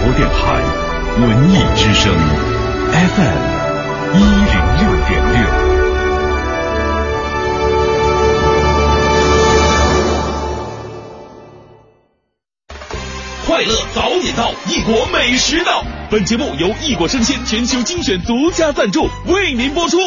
播电台文艺之声 FM 一零六点六。快乐早点到，异国美食到。本节目由异国生鲜全球精选独家赞助，为您播出。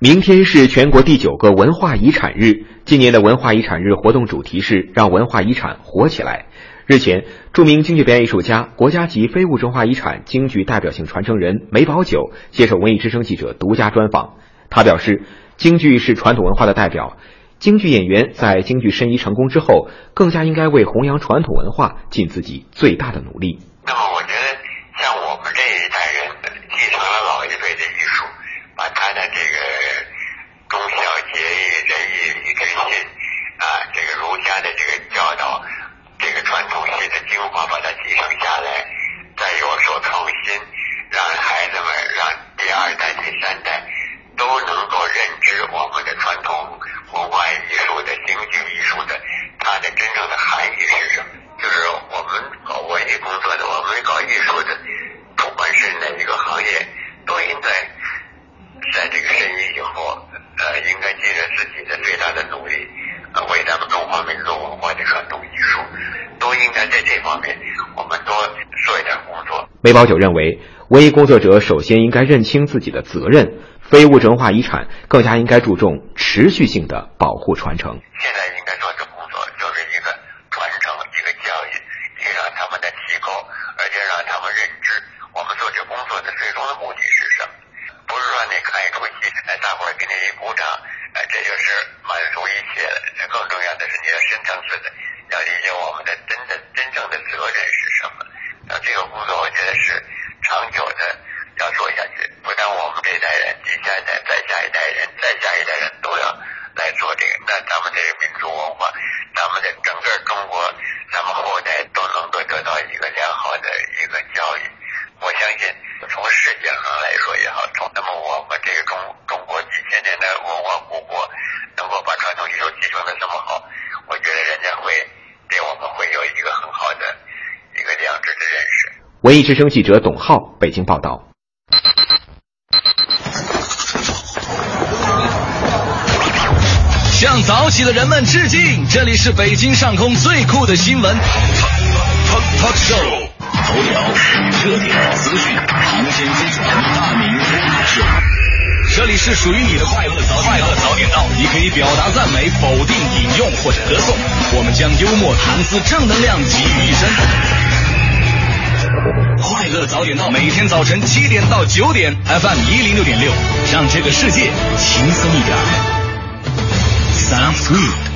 明天是全国第九个文化遗产日，今年的文化遗产日活动主题是让文化遗产活起来。日前，著名京剧表演艺术家、国家级非物质文化遗产京剧代表性传承人梅葆玖接受文艺之声记者独家专访。他表示，京剧是传统文化的代表。京剧演员在京剧申遗成功之后，更加应该为弘扬传统文化尽自己最大的努力。那么，我觉得像我们这一代人继承了老一辈的艺术，把他的这个忠孝节义仁义礼智信啊，这个儒家的这个教导，这个传统戏的精华，把它继承下来，再有所创新，让孩子们，让第二代、第三代都能够认知我们的传统。文化艺术的京剧艺术的，它的真正的含义是什么？就是我们搞文艺工作的，我们搞艺术的，不管是哪一个行业，都应该在这个申遗以后，呃，应该尽着自己的最大的努力，呃，为咱们中华民族文化的传统艺术，都应该在这方面，我们多做一点工作。梅葆玖认为，文艺工作者首先应该认清自己的责任。非物质文化遗产更加应该注重持续性的保护传承。现在应该做的工作就是一个传承，一个教育，一个让他们的提高，而且让他们认知我们做这工作的最终的目的是什么。不是说你看一出戏，哎，大伙儿给你一鼓掌，哎，这就是满足一切了。更重要的是，你要深层次的要理解我们的真的真正的责任是什么。那这个工作，我觉得是长久的。要做下去，不但我们这一代人，你下一代、再下一代人、再下一代人都要来做这个，那咱们这个民族文化，咱们的整个中国，咱们后代都能够得到一个良好的一个教育。我相信，从世界上来说也好，从那么我们这个中中国几千年的文化古国，能够把传统艺术继承的这么好，我觉得人家会对我们会有一个很好的一个良知的认识。文艺之声记者董浩，北京报道。向早起的人们致敬！这里是北京上空最酷的新闻 talk show，头条、热点、资讯、谈天飞传、大明脱口秀。这里是属于你的快乐早快乐早点到，你可以表达赞美、否定、引用或者歌颂，我们将幽默、谈资、正能量集于一身。快乐早点到，每天早晨七点到九点，FM 一零六点六，让这个世界轻松一点。Sounds good。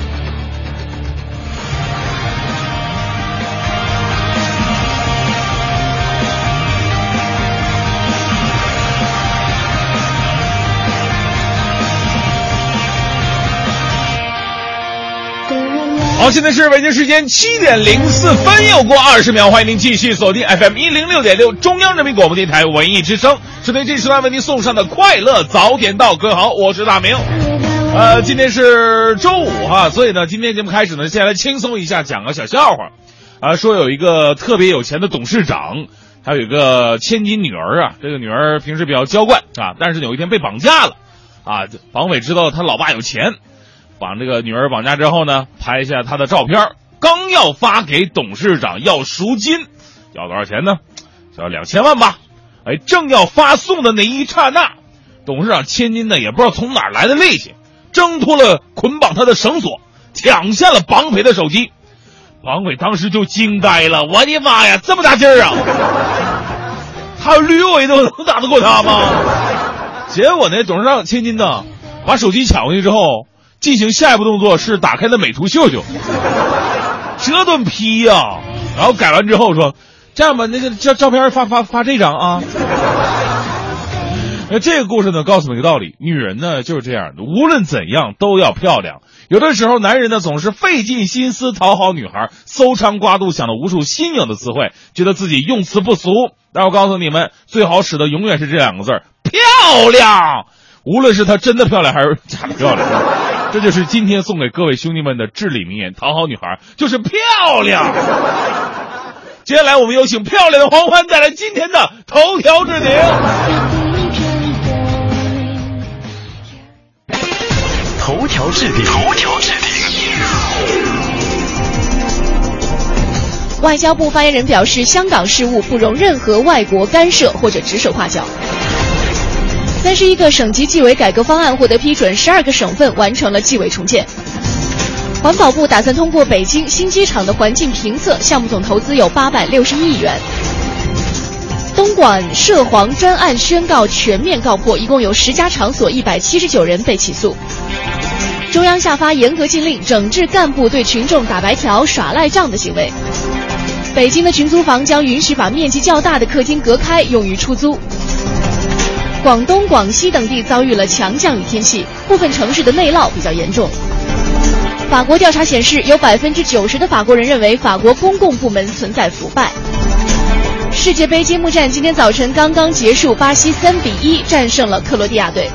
好，现在是北京时间七点零四分，又过二十秒，欢迎您继续锁定 FM 一零六点六中央人民广播电台文艺之声，是对这时段为您送上的快乐早点到。各位好，我是大明。呃，今天是周五哈，所以呢，今天节目开始呢，先来轻松一下，讲个小笑话。啊，说有一个特别有钱的董事长，他有一个千金女儿啊，这个女儿平时比较娇惯啊，但是有一天被绑架了，啊，绑匪知道他老爸有钱。把这个女儿绑架之后呢，拍下她的照片，刚要发给董事长要赎金，要多少钱呢？要两千万吧。哎，正要发送的那一刹那，董事长千金呢也不知道从哪来的力气，挣脱了捆绑他的绳索，抢下了绑匪的手机。绑匪当时就惊呆了，我的妈呀，这么大劲儿啊！他驴尾都能打得过他吗？结果呢，董事长千金呢，把手机抢回去之后。进行下一步动作是打开的美图秀秀，这顿批呀，然后改完之后说，这样吧，那个照照片发发发这张啊。那这个故事呢，告诉我们一个道理：女人呢就是这样的，无论怎样都要漂亮。有的时候，男人呢总是费尽心思讨好女孩，搜肠刮肚想了无数新颖的词汇，觉得自己用词不俗。但我告诉你们，最好使的永远是这两个字儿：漂亮。无论是她真的漂亮还是假的漂亮。这就是今天送给各位兄弟们的至理名言：讨好女孩就是漂亮。接下来，我们有请漂亮的黄欢带来今天的头条置顶。头条置顶，头条置顶。外交部发言人表示，香港事务不容任何外国干涉或者指手画脚。三十一个省级纪委改革方案获得批准，十二个省份完成了纪委重建。环保部打算通过北京新机场的环境评测项目，总投资有八百六十一亿元。东莞涉黄专案宣告全面告破，一共有十家场所，一百七十九人被起诉。中央下发严格禁令，整治干部对群众打白条、耍赖账的行为。北京的群租房将允许把面积较大的客厅隔开，用于出租。广东、广西等地遭遇了强降雨天气，部分城市的内涝比较严重。法国调查显示，有百分之九十的法国人认为法国公共部门存在腐败。世界杯揭幕战今天早晨刚刚结束，巴西三比一战胜了克罗地亚队。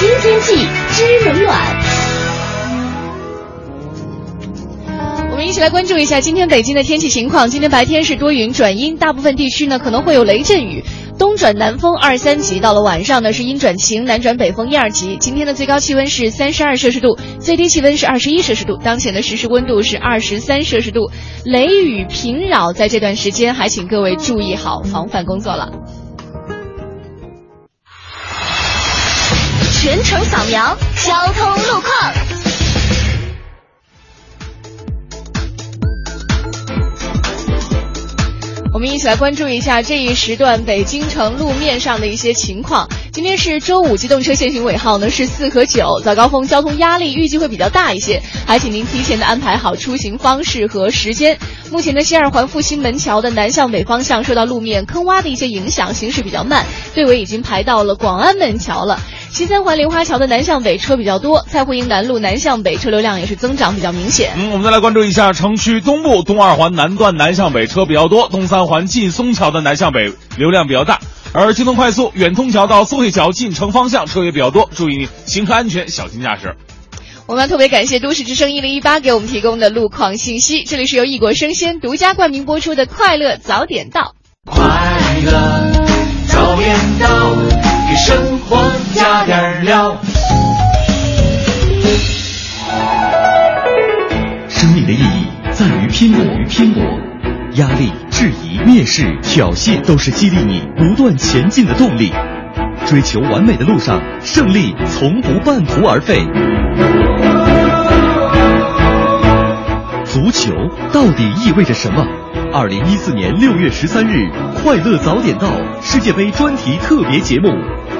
新天气知冷暖。我们一起来关注一下今天北京的天气情况。今天白天是多云转阴，大部分地区呢可能会有雷阵雨，东转南风二三级。到了晚上呢是阴转晴，南转北风一二级。今天的最高气温是三十二摄氏度，最低气温是二十一摄氏度。当前的实时温度是二十三摄氏度。雷雨频扰，在这段时间还请各位注意好防范工作了。全程扫描交通路况。我们一起来关注一下这一时段北京城路面上的一些情况。今天是周五，机动车限行尾号呢是四和九，早高峰交通压力预计会比较大一些，还请您提前的安排好出行方式和时间。目前的西二环复兴门桥的南向北方向受到路面坑洼的一些影响，行驶比较慢，队尾已经排到了广安门桥了。西三环莲花桥的南向北车比较多，蔡慧营南路南向北车流量也是增长比较明显。嗯，我们再来关注一下城区东部东二环南段南向北车比较多，东三环劲松桥的南向北流量比较大。而京东快速远通桥到松汇桥进城方向车也比较多，注意行车安全，小心驾驶。我们要特别感谢都市之声一零一八给我们提供的路况信息。这里是由异国生鲜独家冠名播出的《快乐早点到》。快乐早点到，给生活加点料。生命的意义在于拼搏与拼搏，压力、质疑、蔑视、挑衅都是激励你不断前进的动力。追求完美的路上，胜利从不半途而废。足球到底意味着什么？二零一四年六月十三日，快乐早点到世界杯专题特别节目，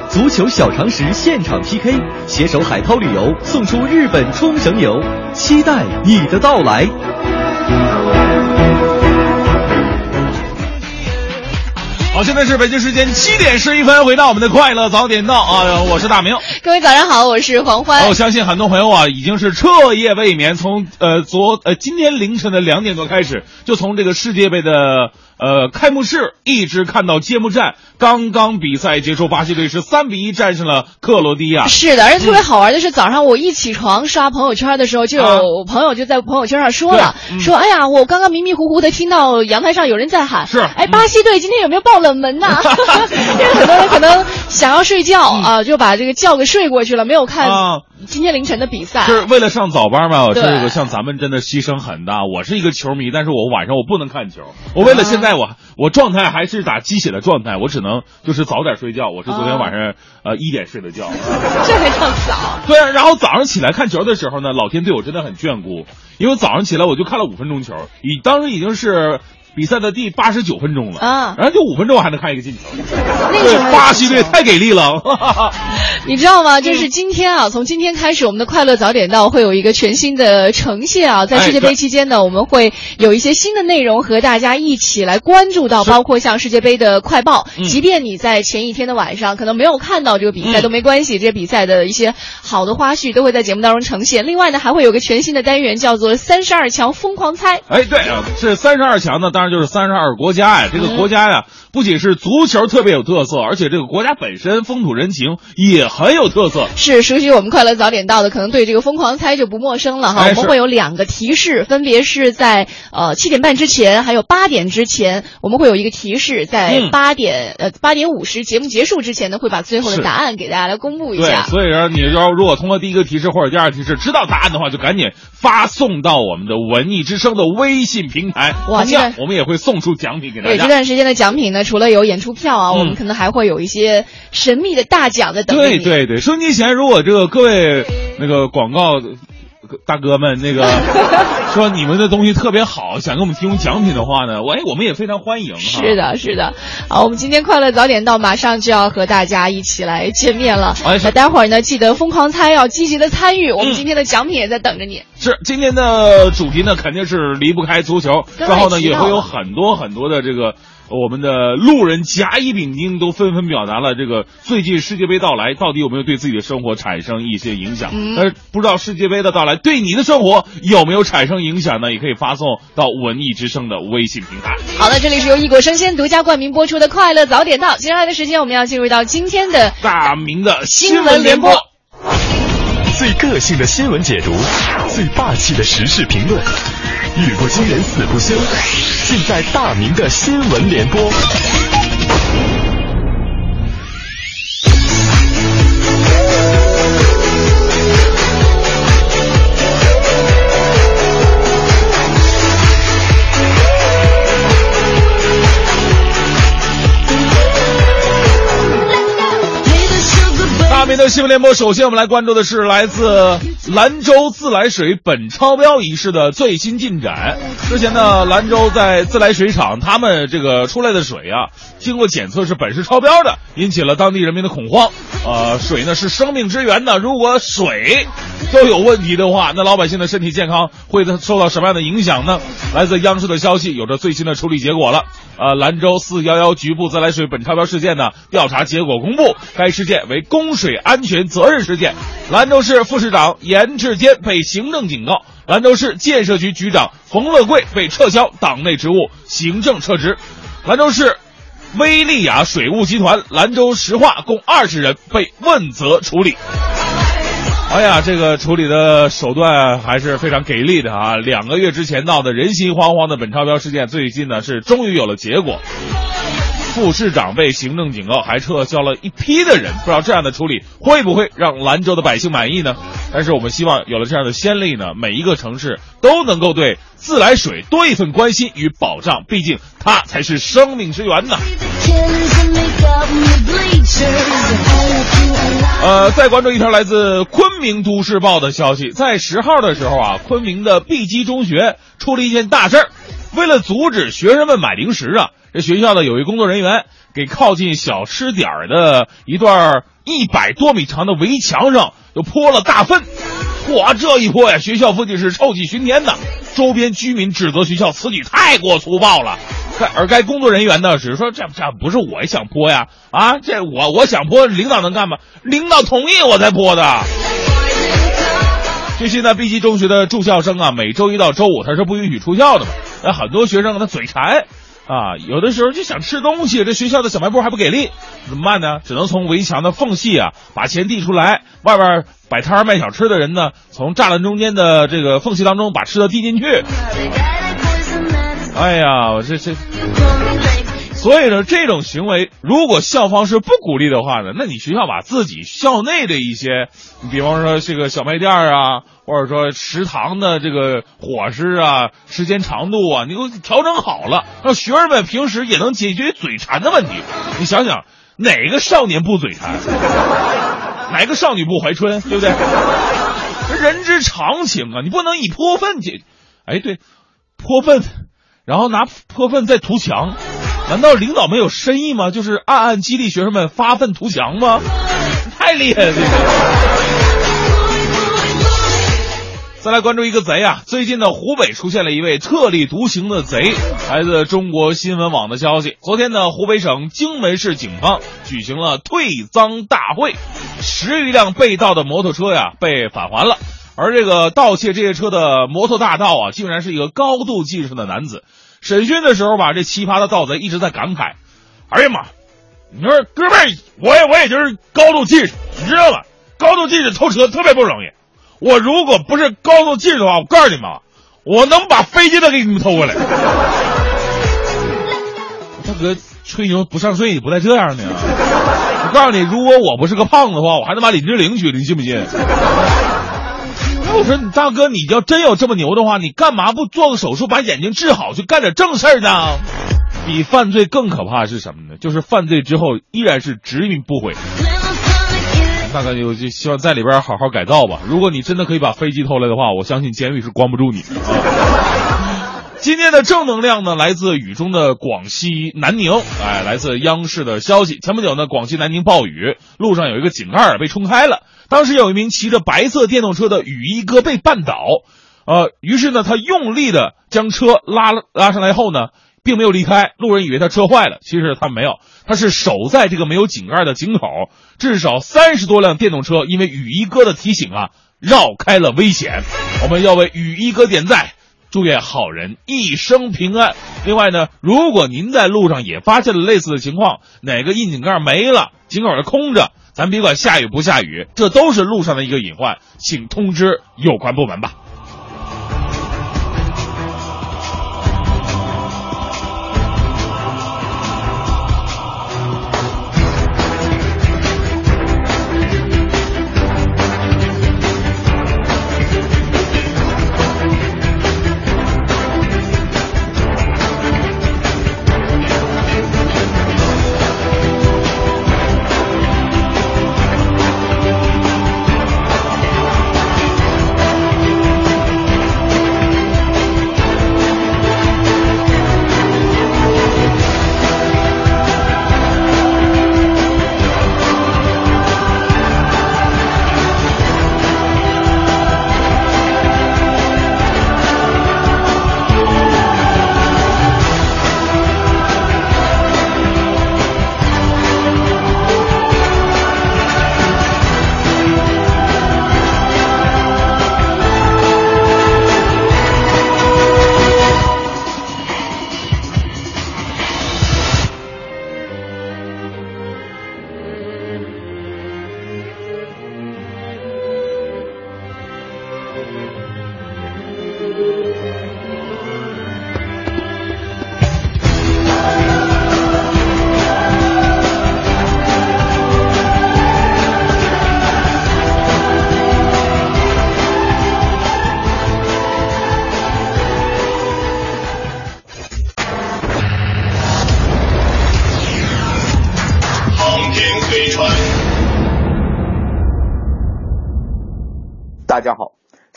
足球小常识现场 PK，携手海涛旅游送出日本冲绳游，期待你的到来。好，现在是北京时间七点十一分，回到我们的快乐早点到啊！我是大明，各位早上好，我是黄欢。我相信很多朋友啊，已经是彻夜未眠，从呃昨呃今天凌晨的两点多开始，就从这个世界杯的呃开幕式一直看到揭幕战。刚刚比赛结束，巴西队是三比一战胜了克罗地亚。是的，而且特别好玩的是，早上我一起床刷朋友圈的时候，就有朋友就在朋友圈上说了，说哎呀，我刚刚迷迷糊糊的听到阳台上有人在喊，是哎，巴西队今天有没有爆冷门呐？因为很多人可能想要睡觉啊，就把这个觉给睡过去了，没有看今天凌晨的比赛。就是为了上早班嘛？这个像咱们真的牺牲很大。我是一个球迷，但是我晚上我不能看球。我为了现在我我状态还是打鸡血的状态，我只能。就是早点睡觉，我是昨天晚上呃一点睡的觉，这还叫早？对啊，然后早上起来看球的时候呢，老天对我真的很眷顾，因为早上起来我就看了五分钟球，已当时已经是。比赛的第八十九分钟了啊，然后就五分钟还能看一个进球，对，巴西队太给力了。你知道吗？就是今天啊，从今天开始，我们的快乐早点到会有一个全新的呈现啊。在世界杯期间呢，我们会有一些新的内容和大家一起来关注到，包括像世界杯的快报。即便你在前一天的晚上可能没有看到这个比赛都没关系，这些比赛的一些好的花絮都会在节目当中呈现。另外呢，还会有个全新的单元叫做“三十二强疯狂猜”。哎，对啊，这三十二强呢，当然。然就是三十二个国家呀。这个国家呀，不仅是足球特别有特色，而且这个国家本身风土人情也很有特色。是熟悉我们快乐早点到的，可能对这个疯狂猜就不陌生了哈。哎我们会有两个提示，分别是在呃七点半之前，还有八点之前，我们会有一个提示，在嗯八点、呃八点五十节目结束之前呢，会把最后的答案给大家来公布一对下，。所以说你要如果通过第一个提示或者第二个提示知道答案的话，就赶紧发送到我们的文艺之声的微信平台。哇同样这我们也会送出奖品给大家对这。段时间的奖品呢，除了有演出票啊，嗯我们可能还会有一些神秘的大奖在等你。对对对，收音机前如果这个各位那个广告大哥们那个 说你们的东西特别好，想给我们提供奖品的话呢，我哎我们也非常欢迎哈。是的，是的。好，我们今天快乐早点到，马上就要和大家一起来见面了。哎那待会儿呢，记得疯狂猜，要积极的参与。我们嗯今天的奖品也在等着你。是今天的主题呢，肯定是离不开足球，然后呢也会有很多很多的这个。我们的路人甲乙丙丁都纷纷表达了这个最近世界杯到来到底有没有对自己的生活产生一些影响？嗯但是不知道世界杯的到来对你的生活有没有产生影响呢？也可以发送到文艺之声的微信平台。好了，这里是由异果生鲜独家冠名播出的《快乐早点到》。接下来的时间，我们要进入到今天的大明的新闻联播。最个性的新闻解读，最霸气的时事评论，语不惊人死不休，尽在大明的新闻联播。大明的新闻联播，首先我们来关注的是来自兰州自来水本超标一事的最新进展。之前呢，兰州在自来水厂，他们这个出来的水啊，经过检测是本市超标的，引起了当地人民的恐慌。呃，水呢是生命之源呢，如果水都有问题的话，那老百姓的身体健康会受到什么样的影响呢？来自央视的消息，有着最新的处理结果了。呃，兰州四幺幺局部自来水本超标事件呢，调查结果公布，该事件为供水安全责任事件。兰州市副市长严志坚被行政警告，兰州市建设局局长冯乐贵被撤销党内职务，行政撤职。兰州市威利亚水务集团、兰州石化共二十人被问责处理。哎呀，这个处理的手段还是非常给力的啊！两个月之前闹得人心惶惶的本超标事件，最近呢是终于有了结果。副市长被行政警告，还撤销了一批的人，不知道这样的处理会不会让兰州的百姓满意呢？但是我们希望有了这样的先例呢，每一个城市都能够对自来水多一份关心与保障，毕竟它才是生命之源呢。呃，再关注一条来自昆明都市报的消息，在十号的时候啊，昆明的碧基中学出了一件大事儿，为了阻止学生们买零食啊，这学校的有一工作人员给靠近小吃点儿的一段一百多米长的围墙上就泼了大粪。哇，这一泼呀，学校附近是臭气熏天呐！周边居民指责学校此举太过粗暴了。该而该工作人员呢，只是说这这不是我想泼呀，啊，这我我想泼，领导能干吗？领导同意我才泼的。据悉呢，，B 级中学的住校生啊，每周一到周五他是不允许出校的嘛。那很多学生他嘴馋啊，有的时候就想吃东西，这学校的小卖部还不给力，怎么办呢？只能从围墙的缝隙啊把钱递出来，外边摆摊卖小吃的人呢，从栅栏中间的这个缝隙当中把吃的递进去。哎呀，我这这。所以呢，这种行为如果校方是不鼓励的话呢，那你学校把自己校内的一些，你比方说这个小卖店啊，或者说食堂的这个伙食啊、时间长度啊，你给我调整好了，让学生们平时也能解决嘴馋的问题。你想想，哪个少年不嘴馋？哪个少女不怀春？对不对？人之常情啊，你不能以泼粪解。哎，对，泼粪，然后拿泼粪再涂墙。难道领导没有深意吗？就是暗暗激励学生们发愤图强吗？太厉害了！这个。再来关注一个贼啊！最近呢，湖北出现了一位特立独行的贼。来自中国新闻网的消息，昨天呢，湖北省荆门市警方举行了退赃大会，十余辆被盗的摩托车呀被返还了。而这个盗窃这些车的摩托大盗啊，竟然是一个高度近视的男子。审讯的时候吧，这奇葩的盗贼一直在感慨：“哎呀妈，你说哥们儿，我也我也就是高度近视，你知道吧？高度近视偷车特别不容易。我如果不是高度近视的话，我告诉你们啊，我能把飞机都给你们偷过来。”大哥吹牛不上税，你不带这样的呀！我告诉你，如果我不是个胖子的话，我还能把李志玲娶了，你信不信？我说你大哥，你要真有这么牛的话，你干嘛不做个手术把眼睛治好，去干点正事儿呢？比犯罪更可怕是什么呢？就是犯罪之后依然是执迷不悔。大哥，我就希望在里边好好改造吧。如果你真的可以把飞机偷来的话，我相信监狱是关不住你的。啊 今天的正能量呢，来自雨中的广西南宁。哎，来自央视的消息，前不久呢，广西南宁暴雨，路上有一个井盖被冲开了。当时有一名骑着白色电动车的雨衣哥被绊倒，呃，于是呢，他用力的将车拉了拉上来后呢，并没有离开。路人以为他车坏了，其实他没有，他是守在这个没有井盖的井口。至少三十多辆电动车因为雨衣哥的提醒啊，绕开了危险。我们要为雨衣哥点赞。祝愿好人一生平安。另外呢，如果您在路上也发现了类似的情况，哪个窨井盖没了，井口是空着，咱别管下雨不下雨，这都是路上的一个隐患，请通知有关部门吧。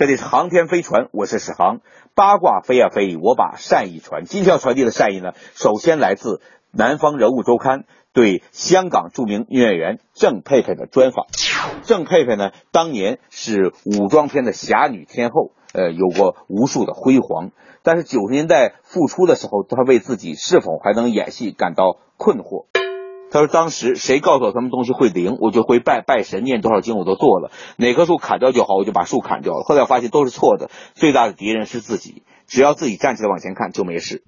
这里是航天飞船，我是史航。八卦飞呀飞，我把善意传。今天要传递的善意呢，首先来自《南方人物周刊》对香港著名女演员郑佩佩的专访。郑佩佩呢，当年是武装片的侠女天后，呃，有过无数的辉煌。但是九十年代复出的时候，她为自己是否还能演戏感到困惑。他说：“当时谁告诉我什么东西会灵，我就会拜拜神，念多少经我都做了。哪棵树砍掉就好，我就把树砍掉了。后来发现都是错的，最大的敌人是自己。只要自己站起来往前看，就没事。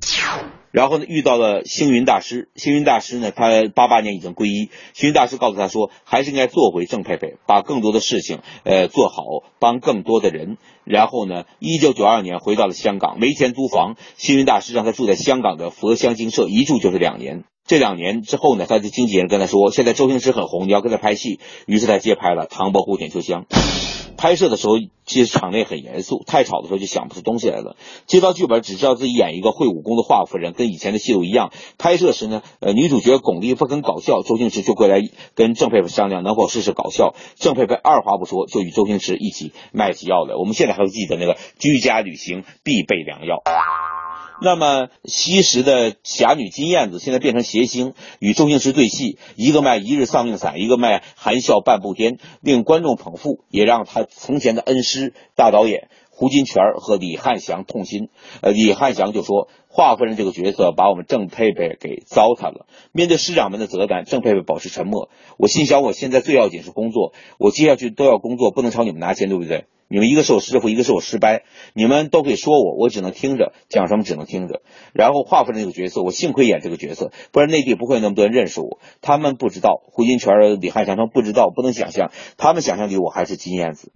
然后呢，遇到了星云大师。星云大师呢，他八八年已经皈依。星云大师告诉他说，还是应该做回郑佩佩，把更多的事情呃做好，帮更多的人。然后呢，一九九二年回到了香港，没钱租房，星云大师让他住在香港的佛香精舍，一住就是两年。这两年之后呢，他的经纪人跟他说，现在周星驰很红，你要跟他拍戏。于是他接拍了《唐伯虎点秋香》。拍摄的时候，其实场内很严肃，太吵的时候就想不出东西来了。接到剧本，只知道自己演一个会武功的华夫人，跟以前的戏路一样。拍摄时呢，呃，女主角巩俐不肯搞笑，周星驰就过来跟郑佩佩商量，能否试试搞笑。郑佩佩二话不说，就与周星驰一起卖起药来。我们现在还会记得那个居家旅行必备良药。那么昔时的侠女金燕子，现在变成谐星，与周星驰对戏，一个卖一日丧命散，一个卖含笑半步癫，令观众捧腹，也让他从前的恩师大导演胡金铨和李汉祥痛心。呃，李汉祥就说，华夫人这个角色把我们郑佩佩给糟蹋了。面对师长们的责难，郑佩佩保持沉默。我心想，我现在最要紧是工作，我接下去都要工作，不能朝你们拿钱，对不对？你们一个是我师傅，一个是我师伯，你们都可以说我，我只能听着，讲什么只能听着。然后划分这个角色，我幸亏演这个角色，不然内地不会那么多人认识我。他们不知道胡金铨、李汉祥，他们不知道，不能想象，他们想象里我还是金燕子。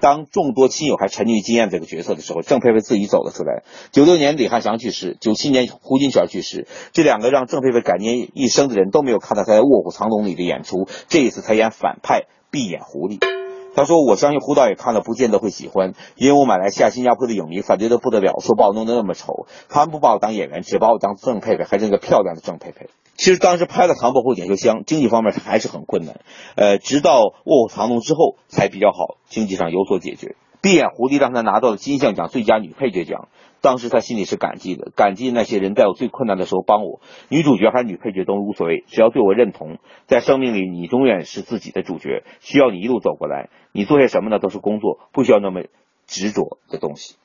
当众多亲友还沉溺于金燕子这个角色的时候，郑佩佩自己走了出来。九六年李汉祥去世，九七年胡金铨去世，这两个让郑佩佩感念一生的人都没有看到他在《卧虎藏龙》里的演出，这一次才演反派，闭眼狐狸。他说：“我相信胡导也看了不见得会喜欢，因为我马来西亚、新加坡的影迷反对的不得了，说把我弄得那么丑。他们不把我当演员，只把我当郑佩佩，还是那个漂亮的郑佩佩。其实当时拍了《唐伯虎点秋香》，经济方面还是很困难。呃，直到《卧虎藏龙》之后才比较好，经济上有所解决。闭眼狐狸让他拿到了金像奖最佳女配角奖。”当时他心里是感激的，感激那些人在我最困难的时候帮我。女主角还是女配角都无所谓，只要对我认同。在生命里，你永远是自己的主角，需要你一路走过来。你做些什么呢？都是工作，不需要那么执着的东西。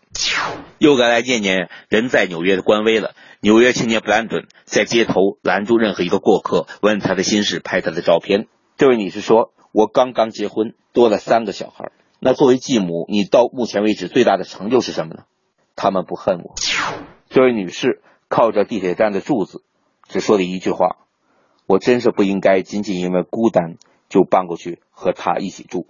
又该来念念人在纽约的官微了。纽约青年布兰顿在街头拦住任何一个过客，问他的心事，拍他的照片。这位女士说：“我刚刚结婚，多了三个小孩。那作为继母，你到目前为止最大的成就是什么呢？”他们不恨我。这位女士靠着地铁站的柱子，只说了一句话：“我真是不应该仅仅因为孤单就搬过去和他一起住。”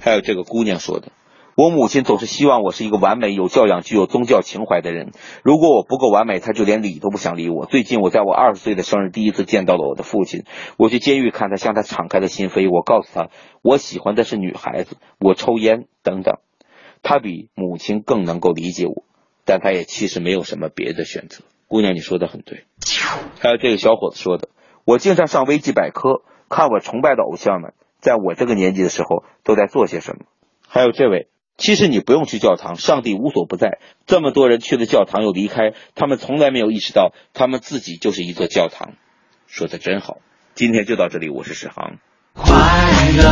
还有这个姑娘说的：“我母亲总是希望我是一个完美、有教养、具有宗教情怀的人。如果我不够完美，她就连理都不想理我。”最近我在我二十岁的生日第一次见到了我的父亲。我去监狱看他，向他敞开了心扉。我告诉他，我喜欢的是女孩子，我抽烟等等。他比母亲更能够理解我，但他也其实没有什么别的选择。姑娘，你说的很对。还有这个小伙子说的，我经常上维基百科看我崇拜的偶像们，在我这个年纪的时候都在做些什么。还有这位，其实你不用去教堂，上帝无所不在。这么多人去了教堂又离开，他们从来没有意识到他们自己就是一座教堂。说的真好。今天就到这里，我是史航。快乐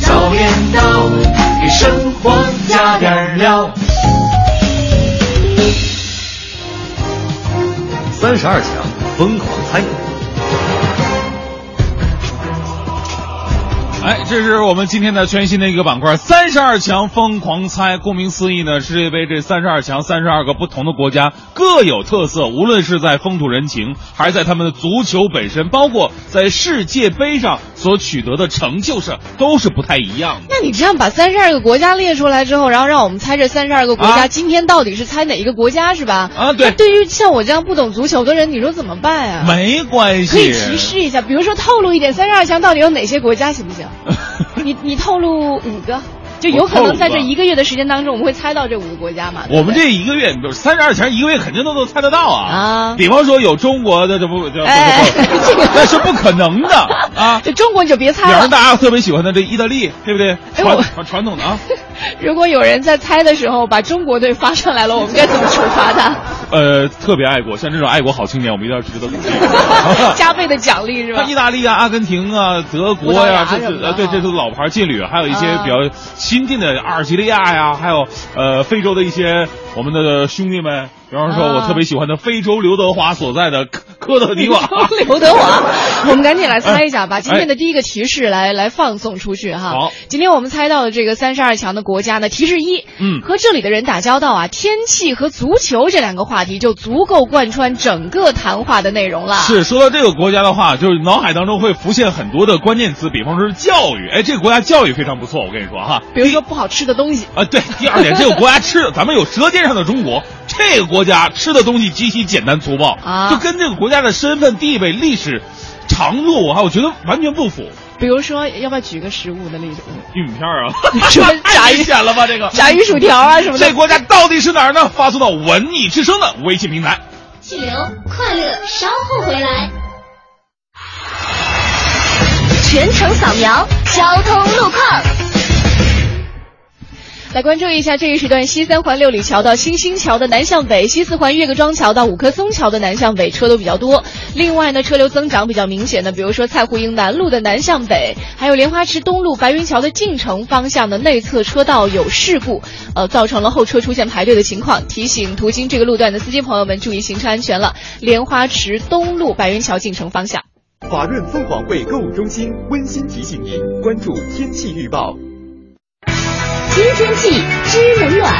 早点到，给生活加点料。三十二强疯狂猜。哎，这是我们今天的全新的一个板块——三十二强疯狂猜。顾名思义呢，世界杯这三十二强，三十二个不同的国家各有特色，无论是在风土人情，还是在他们的足球本身，包括在世界杯上所取得的成就上，都是不太一样的。那你这样把三十二个国家列出来之后，然后让我们猜这三十二个国家、啊今天到底是猜哪一个国家是吧？啊对那对于像我这样不懂足球的人，你说怎么办啊？没关系，可以提示一下，比如说透露一点，三十二强到底有哪些国家，行不行？你你透露五个，就有可能在这一个月的时间当中，我们会猜到这五个国家嘛？我们这一个月，三十二强，一个月肯定都能猜得到啊！啊比方说有中国的，这不这不哎不不这个那是不可能的 啊！这中国你就别猜了。方说大家特别喜欢的这意大利，对不对？传传传统的啊，如果有人在猜的时候把中国队发上来了，我们该怎么处罚他？呃，特别爱国，像这种爱国好青年，我们一定要值得鼓励。加倍的奖励是吧？意大利啊、阿根廷啊、德国呀，这呃对，这都是老牌劲旅，还有一些啊比较新进的阿尔及利亚呀，还有呃非洲的一些我们的兄弟们，比方说我啊特别喜欢的非洲刘德华所在的科科特迪瓦。刘德华，我们赶紧来猜一下，把今天的第一个提示来来放送出去哈。好，今天我们猜到的这个三十二强的国家呢，提示一，嗯和这里的人打交道啊，天气和足球这两个话题就足够贯穿整个谈话的内容了。是说到这个国家的话，就是脑海当中会浮现很多的关键词，比方说是教育，哎，这个国家教育非常不错，我跟你说哈。比如说不好吃的东西，啊，对，第二点，这个国家吃的，咱们有《舌尖上的中国》，这个国家吃的东西极其简单粗暴，啊就跟这个国家的身份地位、历史长度，哈，我觉得完全不符。比如说要不要举个食物的例子？玉米片儿啊，什么炸太鱼明显了吧？这个炸鱼薯条啊什么的这国家到底是哪儿呢？发送到文艺之声的微信平台。气流快乐，稍后回来。全程扫描交通路况。来关注一下这一时段西三环六里桥到新兴桥的南向北，西四环岳各庄桥到五棵松桥的南向北车都比较多。另外呢，车流增长比较明显的，比如说蔡胡营南路的南向北，还有莲花池东路白云桥的进城方向的内侧车道有事故，呃，造成了后车出现排队的情况。提醒途经这个路段的司机朋友们注意行车安全了。莲花池东路白云桥进城方向。华润凤凰汇购物中心温馨提醒您关注天气预报。今天气知冷暖。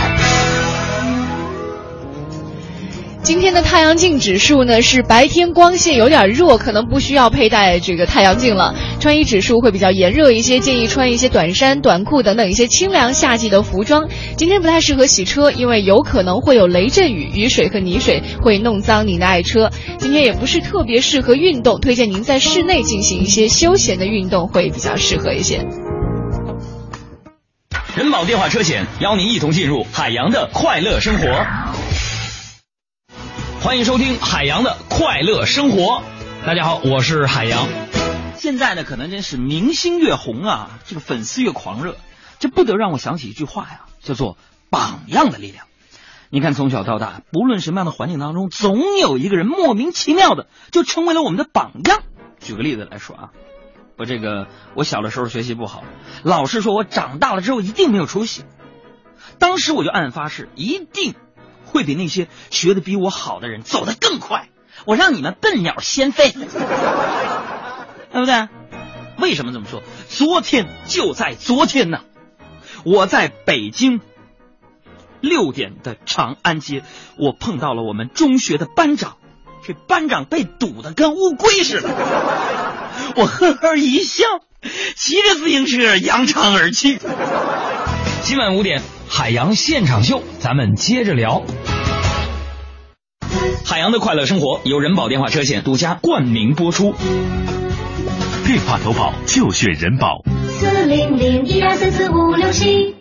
今天的太阳镜指数呢是白天光线有点弱，可能不需要佩戴这个太阳镜了。穿衣指数会比较炎热一些，建议穿一些短衫、短裤等等一些清凉夏季的服装。今天不太适合洗车，因为有可能会有雷阵雨，雨水和泥水会弄脏您的爱车。今天也不是特别适合运动，推荐您在室内进行一些休闲的运动会比较适合一些。人保电话车险邀您一同进入海洋的快乐生活。欢迎收听海洋的快乐生活。大家好，我是海洋。现在呢，可能真是明星越红啊，这个粉丝越狂热，这不得让我想起一句话呀，叫做“榜样的力量”。你看，从小到大，不论什么样的环境当中，总有一个人莫名其妙的就成为了我们的榜样。举个例子来说啊，我这个我小的时候学习不好，老师说我长大了之后一定没有出息，当时我就暗暗发誓，一定。会比那些学的比我好的人走得更快，我让你们笨鸟先飞，对不对？为什么这么说？昨天就在昨天呢，我在北京六点的长安街，我碰到了我们中学的班长，这班长被堵得跟乌龟似的，我呵呵一笑，骑着自行车扬长而去。今晚五点。海洋现场秀，咱们接着聊。海洋的快乐生活由人保电话车险独家冠名播出。电话投保就选人保。四零零一二三四五六七。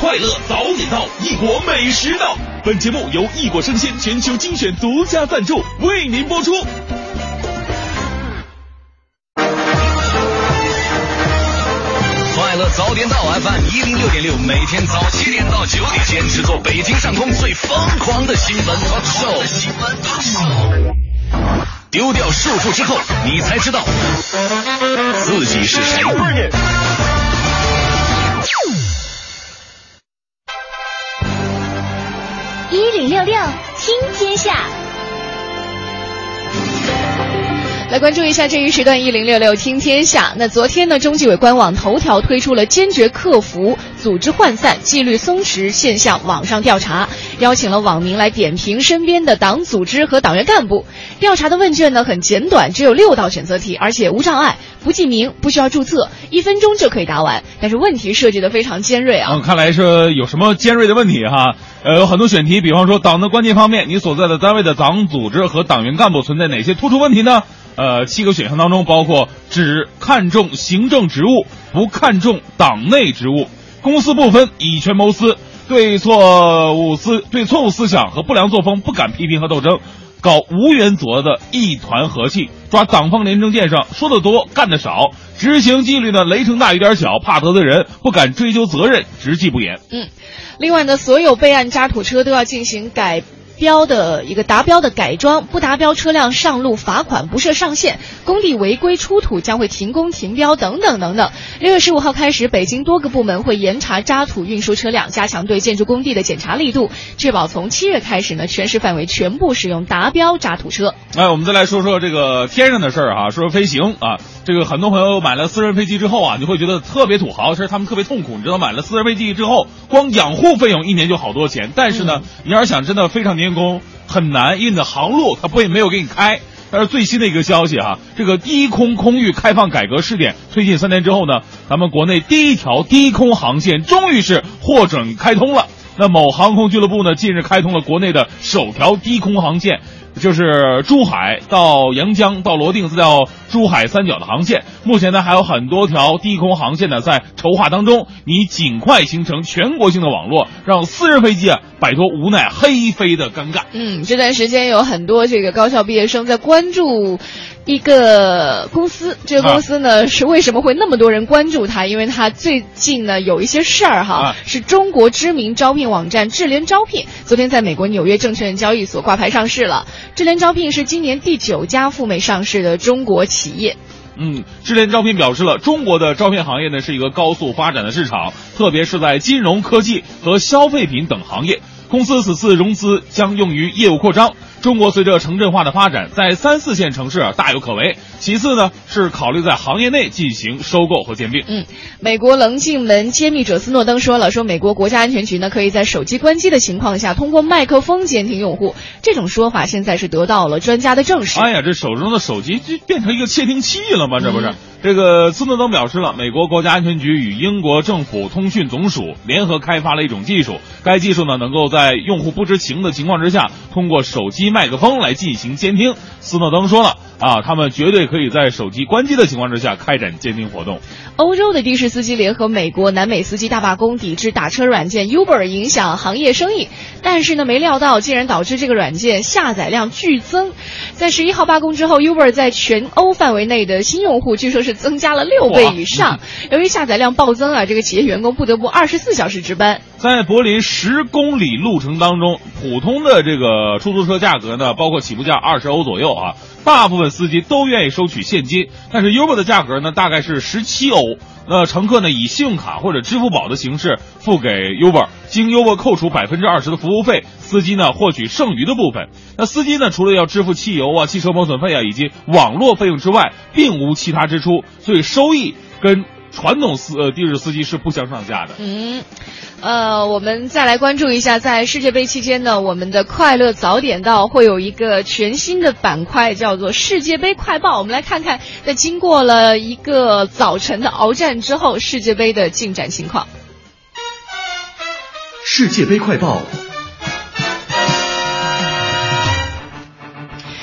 快乐早点到，异国美食到。本节目由异国生鲜全球精选独家赞助，为您播出。快乐早点到 FM 一零六点六，每天早七点到九点，坚持做北京上空最疯狂的新闻 talk show。新闻 talk show。丢掉束缚之后，你才知道自己是谁。一零六六听天下。来关注一下这一时段一零六六听天下。那昨天呢，中纪委官网头条推出了坚决克服组织涣散、纪律松弛现象网上调查，邀请了网民来点评身边的党组织和党员干部。调查的问卷呢很简短，只有六道选择题，而且无障碍，不记名，不需要注册，一分钟就可以答完。但是问题设计的非常尖锐啊！看来是有什么尖锐的问题哈。呃，有很多选题，比方说党的关键方面，你所在的单位的党组织和党员干部存在哪些突出问题呢？呃，七个选项当中包括只看重行政职务，不看重党内职务，公私不分，以权谋私，对错误思对错误思想和不良作风不敢批评和斗争，搞无原则的一团和气，抓党方廉政建设说的多干的少，执行纪律呢雷声大雨点小，怕得罪人，不敢追究责任，执纪不严。嗯，另外呢，所有备案渣土车都要进行改。标的一个达标的改装，不达标车辆上路罚款不设上限，工地违规出土将会停工停标等等等等。六月十五号开始，北京多个部门会严查渣土运输车辆，加强对建筑工地的检查力度，确保从七月开始呢，全市范围全部使用达标渣土车。哎，我们再来说说这个天上的事儿啊，说说飞行啊。这个很多朋友买了私人飞机之后啊，你会觉得特别土豪，其实他们特别痛苦。你知道，买了私人飞机之后，光养护费用一年就好多钱。但是呢，你要是想真的非常年天宫，很难，因为你的航路它不也没有给你开。但是最新的一个消息哈，这个低空空域开放改革试点推进三年之后呢，咱们国内第一条低空航线终于是获准开通了。那某航空俱乐部呢，近日开通了国内的首条低空航线。就是珠海到阳江到罗定再到珠海三角的航线，目前呢还有很多条低空航线呢在筹划当中。你尽快形成全国性的网络，让私人飞机啊摆脱无奈黑飞的尴尬。嗯，这段时间有很多这个高校毕业生在关注。一个公司，这个公司呢是为什么会那么多人关注它？因为它最近呢有一些事儿哈，是中国知名招聘网站智联招聘，昨天在美国纽约证券交易所挂牌上市了。智联招聘是今年第九家赴美上市的中国企业。嗯，智联招聘表示了，中国的招聘行业呢是一个高速发展的市场，特别是在金融科技和消费品等行业。公司此次融资将用于业务扩张。中国随着城镇化的发展，在三四线城市啊大有可为。其次呢，是考虑在行业内进行收购和兼并。嗯，美国棱镜门揭秘者斯诺登说了，说美国国家安全局呢可以在手机关机的情况下，通过麦克风监听用户。这种说法现在是得到了专家的证实。哎呀，这手中的手机就变成一个窃听器了吗？这不是？嗯这个斯诺登表示了，美国国家安全局与英国政府通讯总署联合开发了一种技术，该技术呢能够在用户不知情的情况之下，通过手机麦克风来进行监听。斯诺登说了啊，他们绝对可以在手机关机的情况之下开展监听活动。欧洲的的士司机联合美国、南美司机大罢工，抵制打车软件 Uber 影响行业生意。但是呢，没料到竟然导致这个软件下载量剧增。在十一号罢工之后，Uber 在全欧范围内的新用户据说是增加了六倍以上。由于下载量暴增啊，这个企业员工不得不二十四小时值班。在柏林十公里路程当中，普通的这个出租车价格呢，包括起步价二十欧左右啊，大部分司机都愿意收取现金，但是 Uber 的价格呢，大概是十七欧。那乘客呢，以信用卡或者支付宝的形式付给 Uber，经 Uber 扣除百分之二十的服务费，司机呢获取剩余的部分。那司机呢，除了要支付汽油啊、汽车磨损费啊以及网络费用之外，并无其他支出，所以收益跟传统司呃的士司机是不相上下的。嗯。呃，我们再来关注一下，在世界杯期间呢，我们的快乐早点到会有一个全新的板块，叫做世界杯快报。我们来看看，在经过了一个早晨的鏖战之后，世界杯的进展情况。世界杯快报。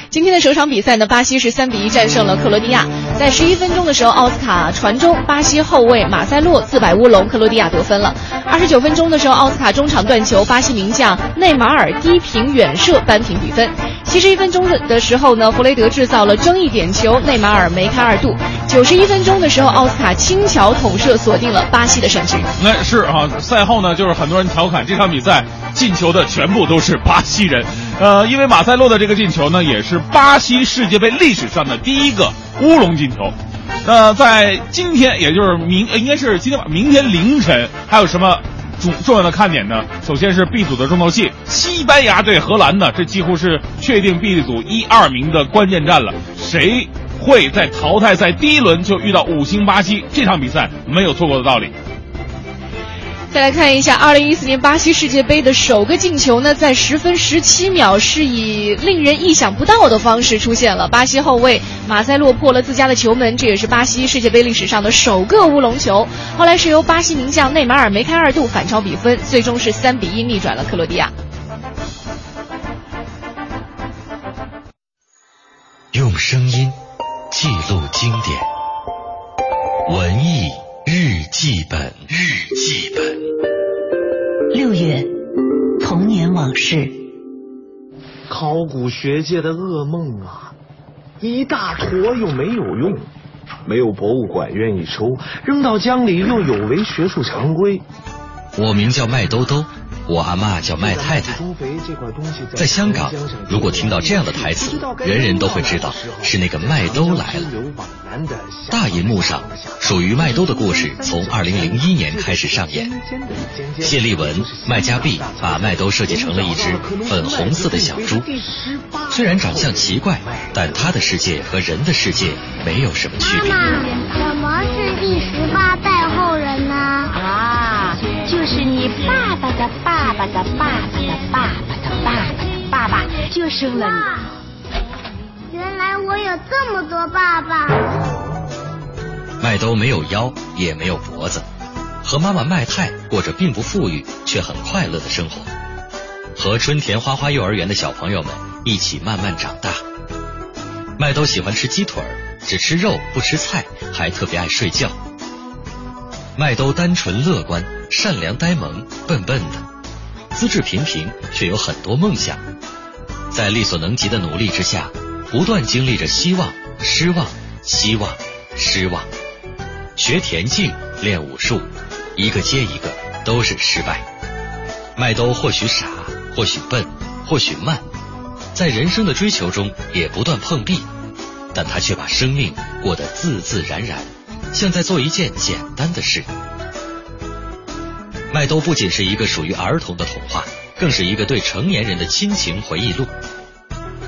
今天的首场比赛呢，巴西是三比一战胜了克罗地亚。在十一分钟的时候，奥斯卡传中，巴西后卫马塞洛自摆乌龙，克罗地亚得分了。二十九分钟的时候，奥斯卡中场断球，巴西名将内马尔低平远射扳平比分。七十一分钟的的时候呢，弗雷德制造了争议点球，内马尔梅开二度。九十一分钟的时候，奥斯卡轻巧捅射锁定了巴西的胜局。那是啊，赛后呢，就是很多人调侃这场比赛进球的全部都是巴西人。呃，因为马塞洛的这个进球呢，也是巴西世界杯历史上的第一个乌龙进球。那在今天，也就是明，应该是今天晚，明天凌晨，还有什么重重要的看点呢？首先是 B 组的重头戏，西班牙对荷兰呢，这几乎是确定 B 组一二名的关键战了。谁会在淘汰赛第一轮就遇到五星巴西？这场比赛没有错过的道理。再来看一下，二零一四年巴西世界杯的首个进球呢，在十分十七秒是以令人意想不到的方式出现了。巴西后卫马塞洛破了自家的球门，这也是巴西世界杯历史上的首个乌龙球。后来是由巴西名将内马尔梅开二度反超比分，最终是三比一逆转了克罗地亚。用声音记录经典，文艺日记本。日记本。六月，童年往事。考古学界的噩梦啊，一大坨又没有用，没有博物馆愿意收，扔到江里又有违学术常规。我名叫麦兜兜，我阿妈叫麦太太。在香港，如果听到这样的台词，人人都会知道是那个麦兜来了。大银幕上，属于麦兜的故事从二零零一年开始上演。谢丽文、麦嘉碧把麦兜设计成了一只粉红色的小猪，虽然长相奇怪，但他的世界和人的世界没有什么区别。妈妈，什么是第十八代后人呢？啊，就是你爸爸的爸爸爸的爸爸的爸爸的爸爸的爸爸，就生了你。原来我有这么多爸爸。麦兜没有腰，也没有脖子，和妈妈麦太过着并不富裕却很快乐的生活，和春田花花幼儿园的小朋友们一起慢慢长大。麦兜喜欢吃鸡腿只吃肉不吃菜，还特别爱睡觉。麦兜单纯乐观、善良、呆萌、笨笨的，资质平平，却有很多梦想，在力所能及的努力之下。不断经历着希望、失望、希望、失望，学田径、练武术，一个接一个都是失败。麦兜或许傻，或许笨，或许慢，在人生的追求中也不断碰壁，但他却把生命过得自自然然，像在做一件简单的事。麦兜不仅是一个属于儿童的童话，更是一个对成年人的亲情回忆录。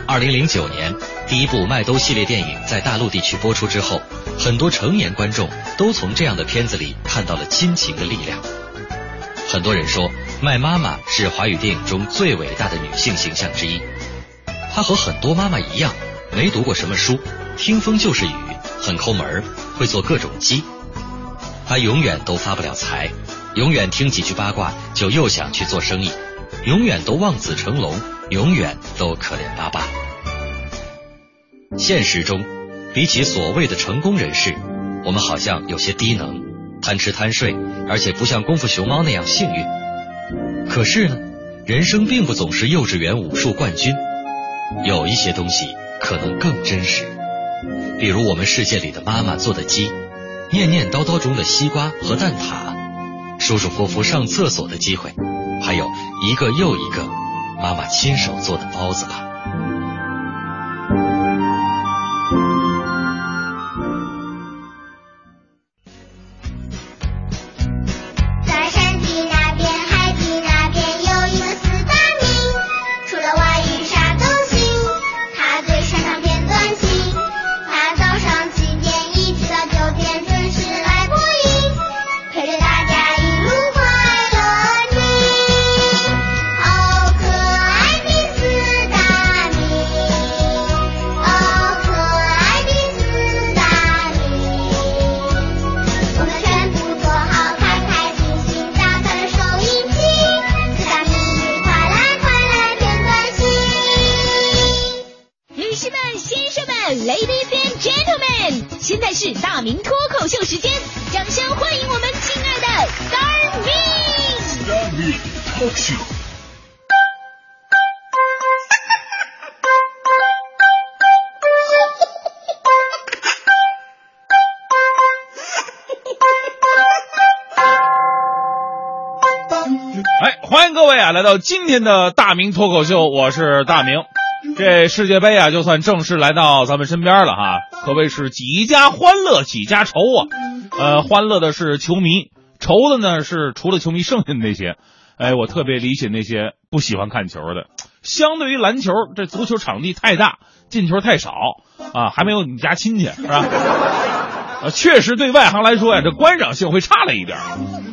二零零九年，第一部麦兜系列电影在大陆地区播出之后，很多成年观众都从这样的片子里看到了亲情的力量。很多人说，麦妈妈是华语电影中最伟大的女性形象之一。她和很多妈妈一样，没读过什么书，听风就是雨，很抠门，会做各种鸡。她永远都发不了财，永远听几句八卦就又想去做生意，永远都望子成龙，永远都可怜巴巴。现实中，比起所谓的成功人士，我们好像有些低能，贪吃贪睡，而且不像功夫熊猫那样幸运。可是呢，人生并不总是幼稚园武术冠军，有一些东西可能更真实，比如我们世界里的妈妈做的鸡，念念叨叨中的西瓜和蛋挞，舒舒服服上厕所的机会，还有一个又一个妈妈亲手做的包子吧。到今天的大明脱口秀，我是大明。这世界杯啊，就算正式来到咱们身边了哈，可谓是几家欢乐几家愁啊。呃，欢乐的是球迷，愁的呢是除了球迷剩下的那些。哎，我特别理解那些不喜欢看球的。相对于篮球，这足球场地太大，进球太少啊，还没有你家亲戚是吧？确实对外行来说呀，这观赏性会差了一点。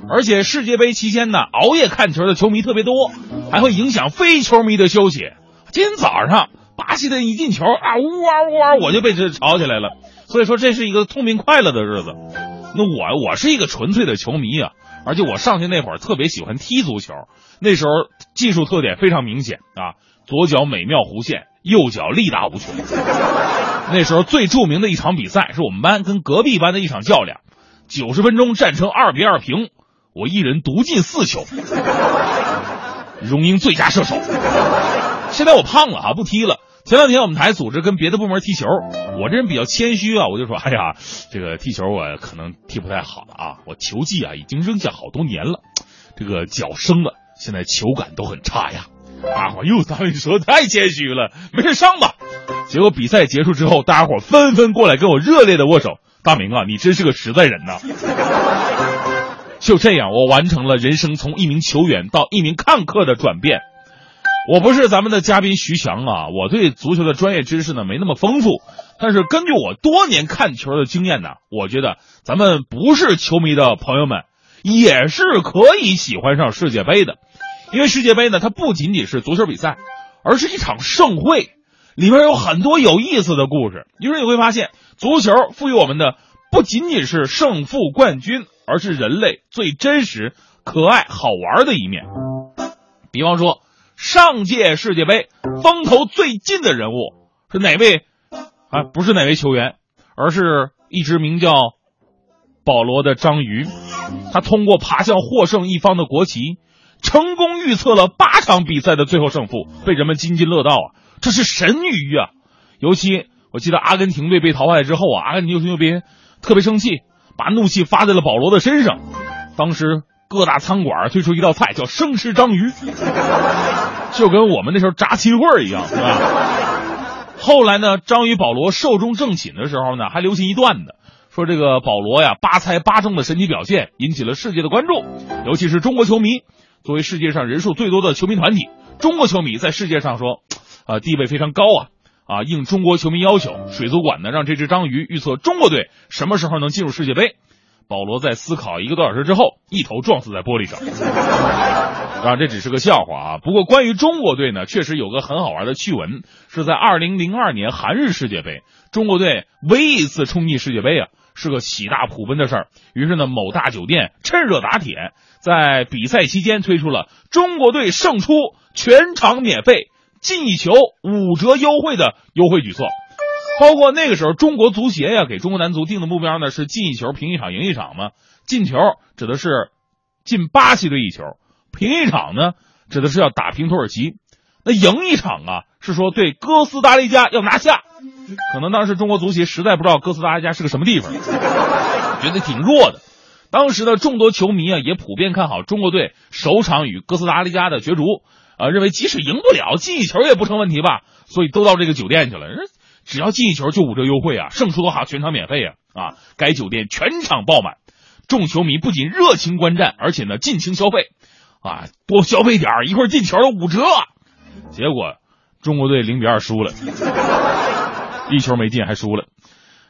而且世界杯期间呢，熬夜看球的球迷特别多，还会影响非球迷的休息。今天早上巴西的一进球啊，呜哇呜哇，我就被这吵起来了。所以说这是一个痛并快乐的日子。那我我是一个纯粹的球迷啊，而且我上去那会儿特别喜欢踢足球，那时候技术特点非常明显啊，左脚美妙弧线，右脚力大无穷。那时候最著名的一场比赛是我们班跟隔壁班的一场较量，九十分钟战成二比二平，我一人独进四球，荣膺最佳射手。现在我胖了啊，不踢了。前两天我们台组织跟别的部门踢球，我这人比较谦虚啊，我就说，哎呀，这个踢球我可能踢不太好了啊，我球技啊已经扔下好多年了，这个脚生了，现在球感都很差呀。大伙儿又当你说太谦虚了，没事上吧。结果比赛结束之后，大家伙纷纷过来跟我热烈的握手。大明啊，你真是个实在人呐！就这样，我完成了人生从一名球员到一名看客的转变。我不是咱们的嘉宾徐翔啊，我对足球的专业知识呢没那么丰富，但是根据我多年看球的经验呢，我觉得咱们不是球迷的朋友们也是可以喜欢上世界杯的，因为世界杯呢，它不仅仅是足球比赛，而是一场盛会，里面有很多有意思的故事。于是你会发现，足球赋予我们的不仅仅是胜负冠军，而是人类最真实、可爱、好玩的一面。比方说。上届世界杯风头最劲的人物是哪位？啊，不是哪位球员，而是一只名叫保罗的章鱼。他通过爬向获胜一方的国旗，成功预测了八场比赛的最后胜负，被人们津津乐道啊！这是神鱼啊！尤其我记得阿根廷队被淘汰之后啊，阿根廷球迷特别生气，把怒气发在了保罗的身上。当时。各大餐馆推出一道菜叫生吃章鱼，就跟我们那时候炸秦桧一样，是吧？后来呢，章鱼保罗寿终正寝的时候呢，还流行一段子，说这个保罗呀八猜八中的神奇表现引起了世界的关注，尤其是中国球迷。作为世界上人数最多的球迷团体，中国球迷在世界上说，呃，地位非常高啊。啊，应中国球迷要求，水族馆呢让这只章鱼预测中国队什么时候能进入世界杯。保罗在思考一个多小时之后，一头撞死在玻璃上。啊，这只是个笑话啊。不过关于中国队呢，确实有个很好玩的趣闻，是在2002年韩日世界杯，中国队唯一一次冲进世界杯啊，是个喜大普奔的事儿。于是呢，某大酒店趁热打铁，在比赛期间推出了中国队胜出全场免费、进一球五折优惠的优惠举措。包括那个时候，中国足协呀给中国男足定的目标呢是进一球平一场赢一场嘛。进球指的是进巴西队一球，平一场呢指的是要打平土耳其。那赢一场啊是说对哥斯达黎加要拿下。可能当时中国足协实在不知道哥斯达黎加是个什么地方，觉得挺弱的。当时的众多球迷啊也普遍看好中国队首场与哥斯达黎加的角逐，啊认为即使赢不了进一球也不成问题吧，所以都到这个酒店去了。人。只要进一球就五折优惠啊，胜出的话全场免费啊！啊，该酒店全场爆满，众球迷不仅热情观战，而且呢尽情消费，啊，多消费点一会进球了五折。结果中国队零比二输了，一球没进还输了。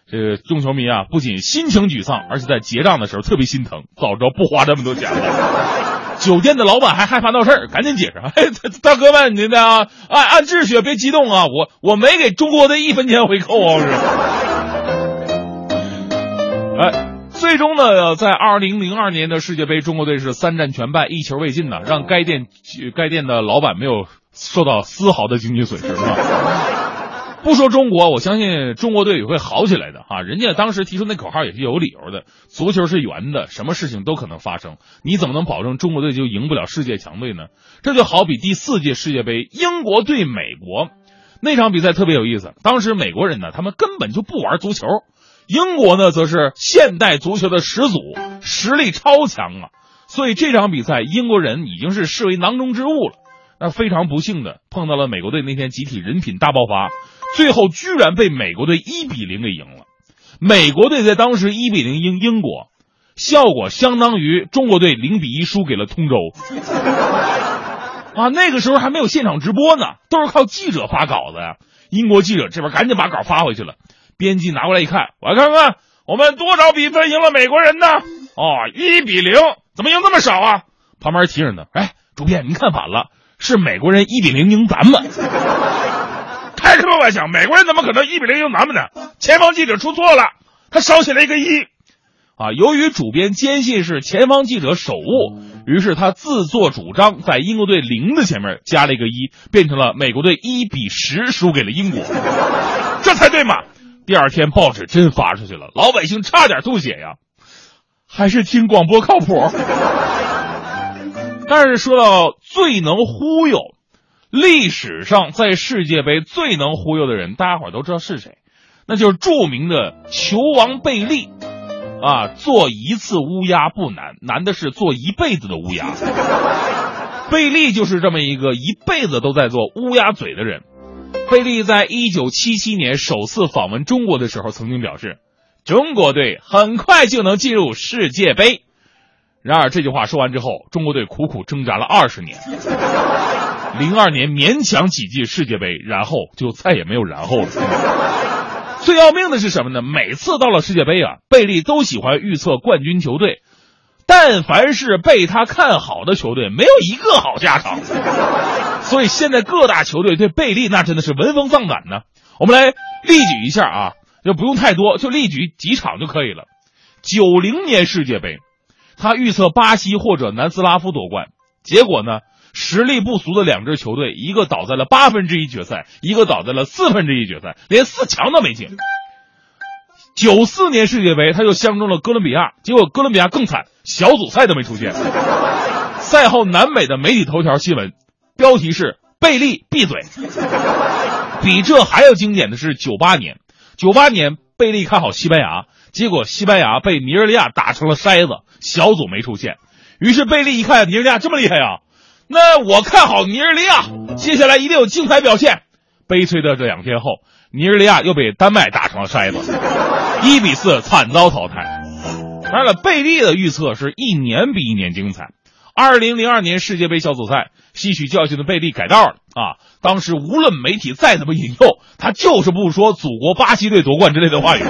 这个众球迷啊，不仅心情沮丧，而且在结账的时候特别心疼，早知道不花这么多钱了。酒店的老板还害怕闹事儿，赶紧解释：“ 哎，大哥们，您的啊，按按秩序，别激动啊！我我没给中国队一分钱回扣啊！”是。哎，最终呢，在二零零二年的世界杯，中国队是三战全败，一球未进呢，让该店该店的老板没有受到丝毫的经济损失啊。不说中国，我相信中国队也会好起来的哈。人家当时提出那口号也是有理由的。足球是圆的，什么事情都可能发生。你怎么能保证中国队就赢不了世界强队呢？这就好比第四届世界杯，英国对美国那场比赛特别有意思。当时美国人呢，他们根本就不玩足球；英国呢，则是现代足球的始祖，实力超强啊。所以这场比赛，英国人已经是视为囊中之物了。那非常不幸的碰到了美国队，那天集体人品大爆发。最后居然被美国队一比零给赢了，美国队在当时一比零赢英国，效果相当于中国队零比一输给了通州。啊，那个时候还没有现场直播呢，都是靠记者发稿子呀。英国记者这边赶紧把稿发回去了，编辑拿过来一看，我来看看我们多少比分赢了美国人呢？哦，一比零，怎么赢这么少啊？旁边提着呢，哎，主编您看反了，是美国人一比零赢咱们。开什么玩笑！美国人怎么可能一比零赢咱们呢？前方记者出错了，他少写了一个一。啊，由于主编坚信是前方记者手误，于是他自作主张在英国队零的前面加了一个一，变成了美国队一比十输给了英国，这才对嘛？第二天报纸真发出去了，老百姓差点吐血呀！还是听广播靠谱。但是说到最能忽悠。历史上在世界杯最能忽悠的人，大家伙都知道是谁，那就是著名的球王贝利，啊，做一次乌鸦不难，难的是做一辈子的乌鸦。贝利就是这么一个一辈子都在做乌鸦嘴的人。贝利在一九七七年首次访问中国的时候，曾经表示，中国队很快就能进入世界杯。然而这句话说完之后，中国队苦苦挣扎了二十年。零二年勉强挤进世界杯，然后就再也没有然后了。最要命的是什么呢？每次到了世界杯啊，贝利都喜欢预测冠军球队，但凡是被他看好的球队，没有一个好下场。所以现在各大球队对贝利那真的是闻风丧胆呢。我们来例举一下啊，就不用太多，就例举几场就可以了。九零年世界杯，他预测巴西或者南斯拉夫夺冠，结果呢？实力不俗的两支球队，一个倒在了八分之一决赛，一个倒在了四分之一决赛，连四强都没进。九四年世界杯，他就相中了哥伦比亚，结果哥伦比亚更惨，小组赛都没出现。赛后，南美的媒体头条新闻标题是“贝利闭嘴”。比这还要经典的是九八年，九八年贝利看好西班牙，结果西班牙被尼日利亚打成了筛子，小组没出现。于是贝利一看尼日利亚这么厉害啊！那我看好尼日利亚，接下来一定有精彩表现。悲催的这两天后，尼日利亚又被丹麦打成了筛子，一比四惨遭淘汰。当然了，贝利的预测是一年比一年精彩。二零零二年世界杯小组赛，吸取教训的贝利改道了啊！当时无论媒体再怎么引诱，他就是不说“祖国巴西队夺冠”之类的话语，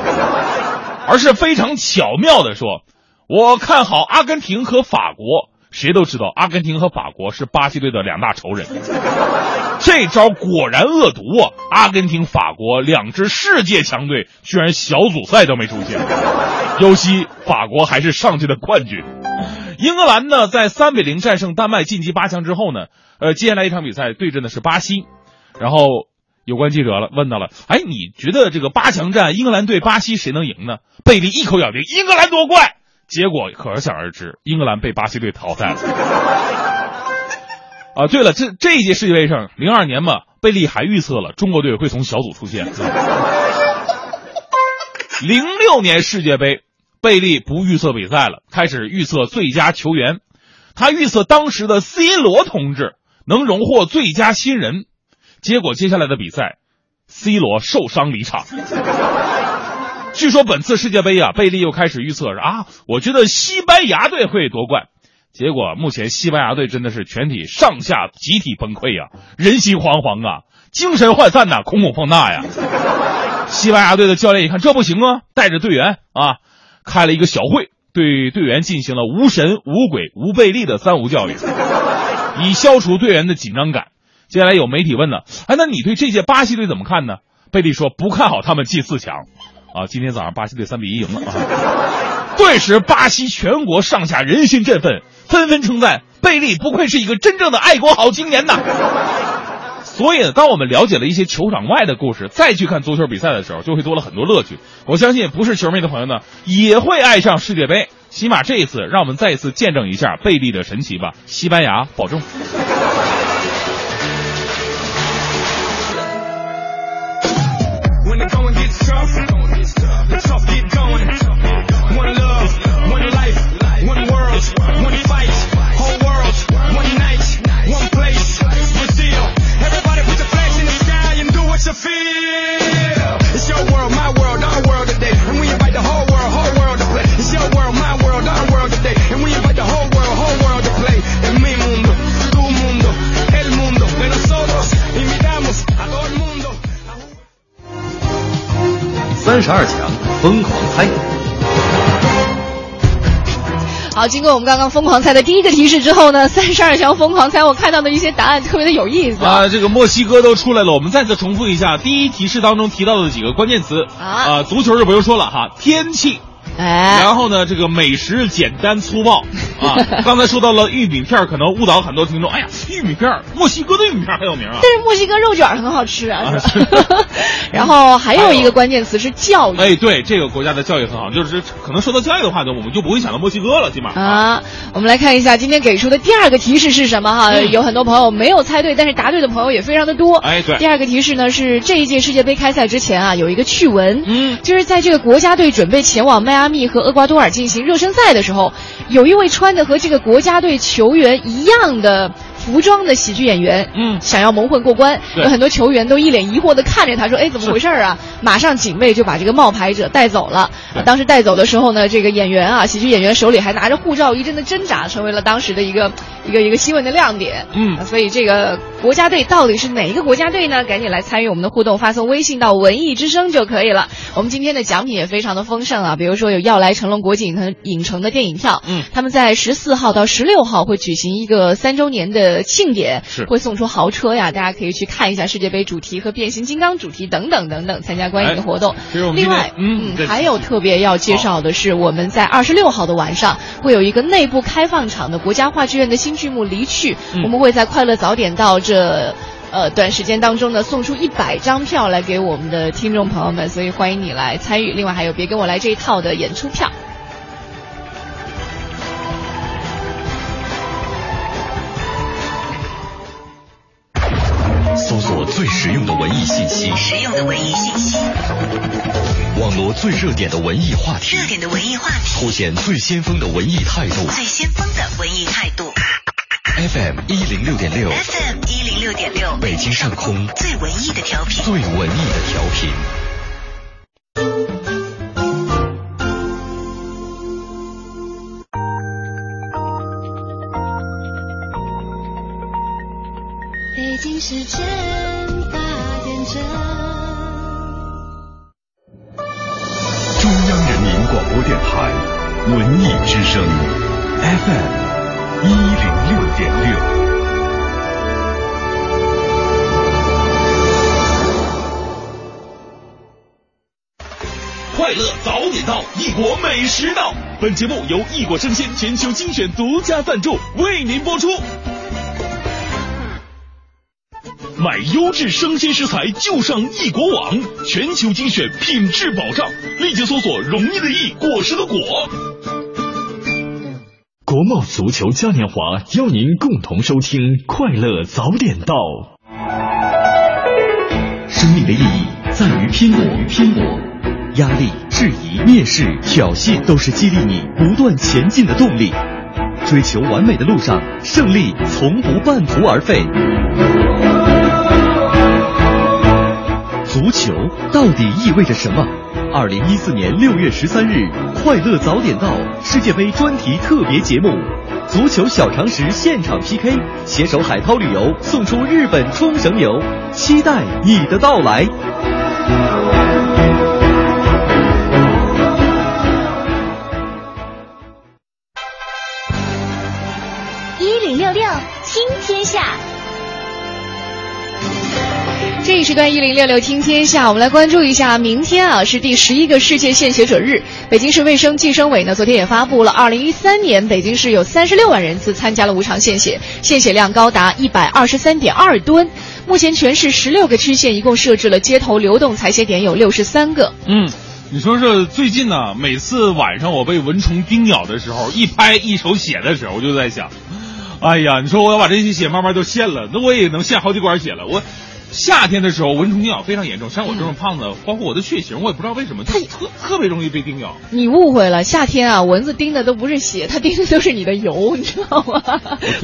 而是非常巧妙的说：“我看好阿根廷和法国。”谁都知道，阿根廷和法国是巴西队的两大仇人。这招果然恶毒啊！阿根廷、法国两支世界强队居然小组赛都没出现，尤其法国还是上届的冠军。英格兰呢，在三比零战胜丹麦晋级八强之后呢，呃，接下来一场比赛对阵的是巴西。然后有关记者了，问到了，哎，你觉得这个八强战英格兰对巴西谁能赢呢？贝利一口咬定英格兰夺冠。结果可想而知，英格兰被巴西队淘汰了。啊，对了，这这一届世界杯上，零二年嘛，贝利还预测了中国队会从小组出线。零六年世界杯，贝利不预测比赛了，开始预测最佳球员。他预测当时的 C 罗同志能荣获最佳新人。结果接下来的比赛，C 罗受伤离场。据说本次世界杯啊，贝利又开始预测啊，我觉得西班牙队会夺冠。结果目前西班牙队真的是全体上下集体崩溃呀，人心惶惶啊，精神涣散呐，恐恐放大呀。西班牙队的教练一看这不行啊，带着队员啊，开了一个小会，对队员进行了无神、无鬼、无贝利的三无教育，以消除队员的紧张感。接下来有媒体问呢，哎，那你对这届巴西队怎么看呢？贝利说不看好他们进四强。啊，今天早上巴西队三比一赢了啊！顿时巴西全国上下人心振奋，纷纷称赞贝利不愧是一个真正的爱国好青年呐。所以，当我们了解了一些球场外的故事，再去看足球比赛的时候，就会多了很多乐趣。我相信，不是球迷的朋友呢，也会爱上世界杯。起码这一次，让我们再一次见证一下贝利的神奇吧！西班牙保重。三十二强 疯狂猜。好，经过我们刚刚疯狂猜的第一个提示之后呢，三十二强疯狂猜，我看到的一些答案特别的有意思啊。这个墨西哥都出来了，我们再次重复一下第一提示当中提到的几个关键词啊。足球就不用说了哈，天气。哎，然后呢，这个美食简单粗暴啊。刚才说到了玉米片，可能误导很多听众。哎呀，玉米片，墨西哥的玉米片很有名啊。但是墨西哥肉卷很好吃啊。然后还有一个关键词是教育。哎，对，这个国家的教育很好，就是可能说到教育的话呢，我们就不会想到墨西哥了，起码啊。我们来看一下今天给出的第二个提示是什么哈？有很多朋友没有猜对，但是答对的朋友也非常的多。哎，对。第二个提示呢是这一届世界杯开赛之前啊，有一个趣闻，嗯，就是在这个国家队准备前往迈阿密和厄瓜多尔。进行热身赛的时候，有一位穿的和这个国家队球员一样的服装的喜剧演员，嗯，想要蒙混过关，有很多球员都一脸疑惑的看着他说：“哎，怎么回事啊？”马上警卫就把这个冒牌者带走了。当时带走的时候呢，这个演员啊，喜剧演员手里还拿着护照，一阵的挣扎，成为了当时的一个一个一个新闻的亮点。嗯，所以这个国家队到底是哪一个国家队呢？赶紧来参与我们的互动，发送微信到文艺之声就可以了。我们今天的奖品也非常的丰盛啊，比如说有要来成龙国际影城影城的电影票，嗯，他们在十四号到十六号会举行一个三周年的庆典，是会送出豪车呀，大家可以去看一下世界杯主题和变形金刚主题等等等等，参加观影的活动。另外，嗯，还有特别要介绍的是，我们在二十六号的晚上会有一个内部开放场的国家话剧院的新剧目《离去》，我们会在快乐早点到这。呃，短时间当中呢，送出一百张票来给我们的听众朋友们，所以欢迎你来参与。另外还有别跟我来这一套的演出票。信息，实用的文艺信息，网罗最热点的文艺话题，热点的文艺话题，凸显最先锋的文艺态度，最先锋的文艺态度。FM 一零六点六，FM 一零六点六，北京上空。最文艺的调频，最文艺的调频。北京时间。中央人民广播电台文艺之声 FM 一零六点六。快乐早点到，异国美食到。本节目由异国生鲜全球精选独家赞助，为您播出。买优质生鲜食材就上易国网，全球精选，品质保障。立即搜索“容易的易，果实的果”。国贸足球嘉年华邀您共同收听《快乐早点到》。生命的意义在于拼搏，拼搏。压力、质疑、蔑视、挑衅，都是激励你不断前进的动力。追求完美的路上，胜利从不半途而废。足球到底意味着什么？二零一四年六月十三日，快乐早点到世界杯专题特别节目，足球小常识现场 PK，携手海涛旅游送出日本冲绳游，期待你的到来。一零六六听天下。这一时段一零六六听天下，我们来关注一下，明天啊是第十一个世界献血者日。北京市卫生计生委呢昨天也发布了，二零一三年北京市有三十六万人次参加了无偿献血，献血量高达一百二十三点二吨。目前全市十六个区县一共设置了街头流动采血点有六十三个。嗯。你说这最近呢，每次晚上我被蚊虫叮咬的时候，一拍一手血的时候，我就在想，哎呀，你说我要把这些血慢慢都献了，那我也能献好几管血了。我夏天的时候蚊虫叮咬非常严重，像我这种胖子，包括我的血型，我也不知道为什么，它特特别容易被叮咬。你误会了，夏天啊，蚊子叮的都不是血，它叮的都是你的油，你知道吗？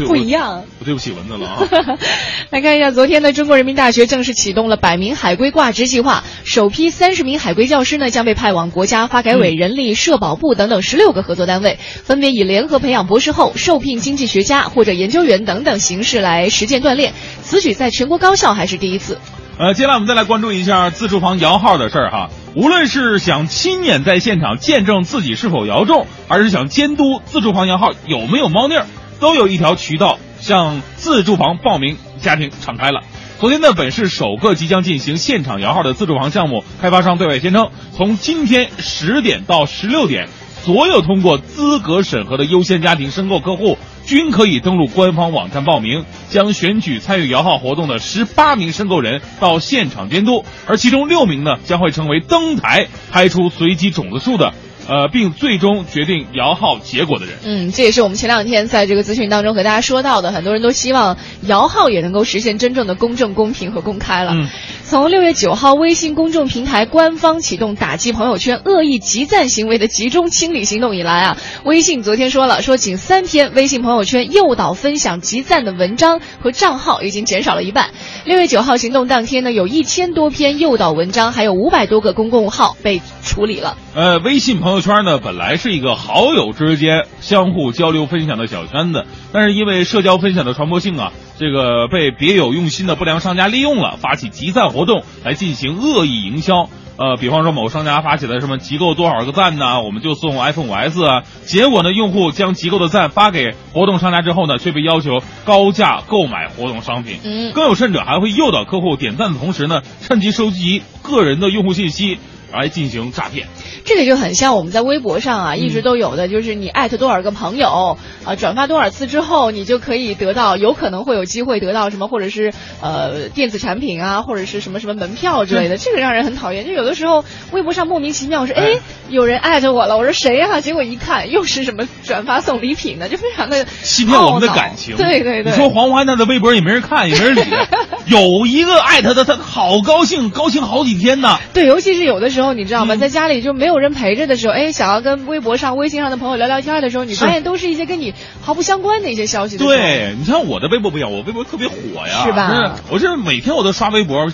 不一样。我对不起蚊子了啊！来看一下，昨天呢，中国人民大学正式启动了百名海归挂职计划，首批三十名海归教师呢将被派往国家发改委、人力、社保部等等十六个合作单位，分别以联合培养博士后、受聘经济学家或者研究员等等形式来实践锻炼。此举在全国高校还是第一次。呃，接下来我们再来关注一下自住房摇号的事儿哈。无论是想亲眼在现场见证自己是否摇中，还是想监督自住房摇号有没有猫腻儿，都有一条渠道向自住房报名家庭敞开了。昨天呢，本市首个即将进行现场摇号的自住房项目开发商对外宣称，从今天十点到十六点，所有通过资格审核的优先家庭申购客户。均可以登录官方网站报名，将选举参与摇号活动的十八名申购人到现场监督，而其中六名呢将会成为登台拍出随机种子数的，呃，并最终决定摇号结果的人。嗯，这也是我们前两天在这个咨询当中和大家说到的，很多人都希望摇号也能够实现真正的公正、公平和公开了。嗯。从六月九号，微信公众平台官方启动打击朋友圈恶意集赞行为的集中清理行动以来啊，微信昨天说了，说仅三天，微信朋友圈诱导分享集赞的文章和账号已经减少了一半。六月九号行动当天呢，有一千多篇诱导文章，还有五百多个公共号被处理了。呃，微信朋友圈呢，本来是一个好友之间相互交流分享的小圈子，但是因为社交分享的传播性啊。这个被别有用心的不良商家利用了，发起集赞活动来进行恶意营销。呃，比方说某商家发起了什么集够多少个赞呢，我们就送 iPhone 5S 啊。结果呢，用户将集够的赞发给活动商家之后呢，却被要求高价购买活动商品。嗯，更有甚者，还会诱导客户点赞的同时呢，趁机收集个人的用户信息来进行诈骗。这个就很像我们在微博上啊，一直都有的，就是你艾特多少个朋友啊，转发多少次之后，你就可以得到，有可能会有机会得到什么，或者是呃电子产品啊，或者是什么什么门票之类的。这个让人很讨厌。就有的时候微博上莫名其妙说，哎，有人艾特我了，我说谁呀？结果一看又是什么转发送礼品的，就非常的欺骗我们的感情。对对对。你说黄欢他的微博也没人看，也没人理，有一个艾特的，他好高兴，高兴好几天呢。对，尤其是有的时候，你知道吗？在家里就没有人陪着的时候。哎，想要跟微博上、微信上的朋友聊聊天的时候，你发现都是一些跟你毫不相关的一些消息。对，你像我的微博不一样，我微博特别火呀，是吧？我这每天我都刷微博，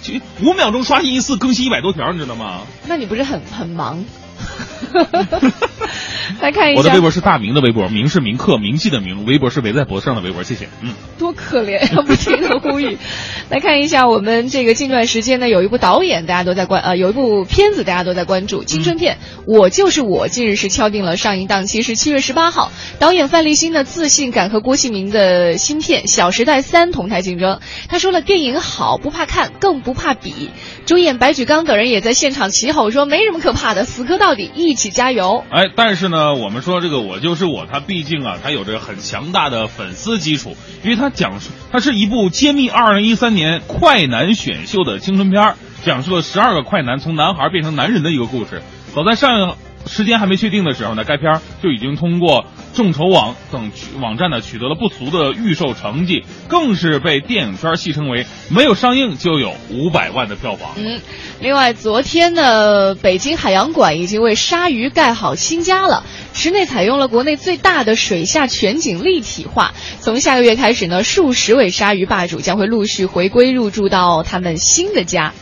五秒钟刷新一次，更新一百多条，你知道吗？那你不是很很忙？来看一下，我的微博是大明的微博，明是铭刻铭记的铭，微博是围在脖子上的微博，谢谢。嗯，多可怜呀，不停的呼吁。来看一下，我们这个近段时间呢，有一部导演大家都在关，呃，有一部片子大家都在关注，青春片《我就是我》，近日是敲定了上映档期是七月十八号。导演范立新呢，自信敢和郭敬明的新片《小时代三》同台竞争。他说了，电影好，不怕看，更不怕比。主演白举纲等人也在现场齐吼说，没什么可怕的，死磕到到底，一起加油。哎，但是呢，我们说这个我就是我，他毕竟啊，他有着很强大的粉丝基础，因为他讲述它是一部揭秘二零一三年快男选秀的青春片，讲述了十二个快男从男孩变成男人的一个故事。早在上时间还没确定的时候呢，该片就已经通过众筹网等网站呢取得了不俗的预售成绩，更是被电影圈戏称为没有上映就有五百万的票房。嗯，另外，昨天呢，北京海洋馆已经为鲨鱼盖好新家了。池内采用了国内最大的水下全景立体化。从下个月开始呢，数十位鲨鱼霸主将会陆续回归入住到他们新的家。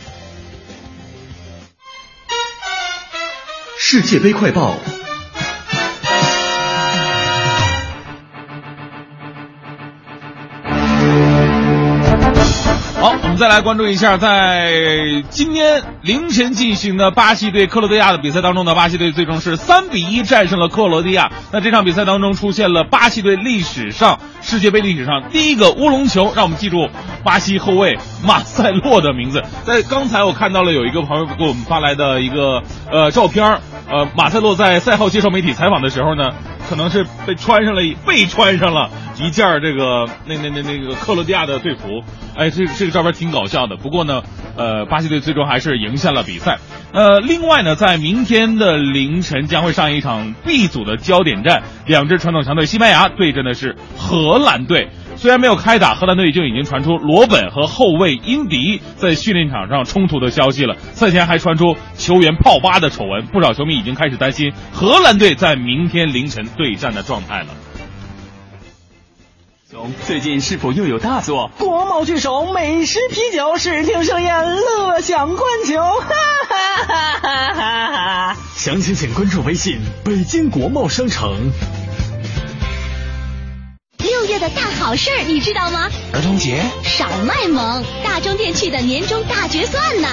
世界杯快报。再来关注一下，在今天凌晨进行的巴西对克罗地亚的比赛当中呢，巴西队最终是三比一战胜了克罗地亚。那这场比赛当中出现了巴西队历史上世界杯历史上第一个乌龙球，让我们记住巴西后卫马塞洛的名字。在刚才我看到了有一个朋友给我们发来的一个呃照片，呃，马塞洛在赛后接受媒体采访的时候呢，可能是被穿上了被穿上了一件儿这个那那那那个克罗地亚的队服。哎，这这个照片挺搞笑的。不过呢，呃，巴西队最终还是赢下了比赛。呃，另外呢，在明天的凌晨将会上一场 B 组的焦点战，两支传统强队西班牙对阵的是荷兰队。虽然没有开打，荷兰队就已经传出罗本和后卫因迪在训练场上冲突的消息了。赛前还传出球员泡吧的丑闻，不少球迷已经开始担心荷兰队在明天凌晨对战的状态了。最近是否又有大作？国贸聚首，美食啤酒，视听盛宴，乐享观球，哈哈哈哈哈！详情请关注微信北京国贸商城。六月的大好事儿你知道吗？儿童节少卖萌，大中电器的年终大决算呢！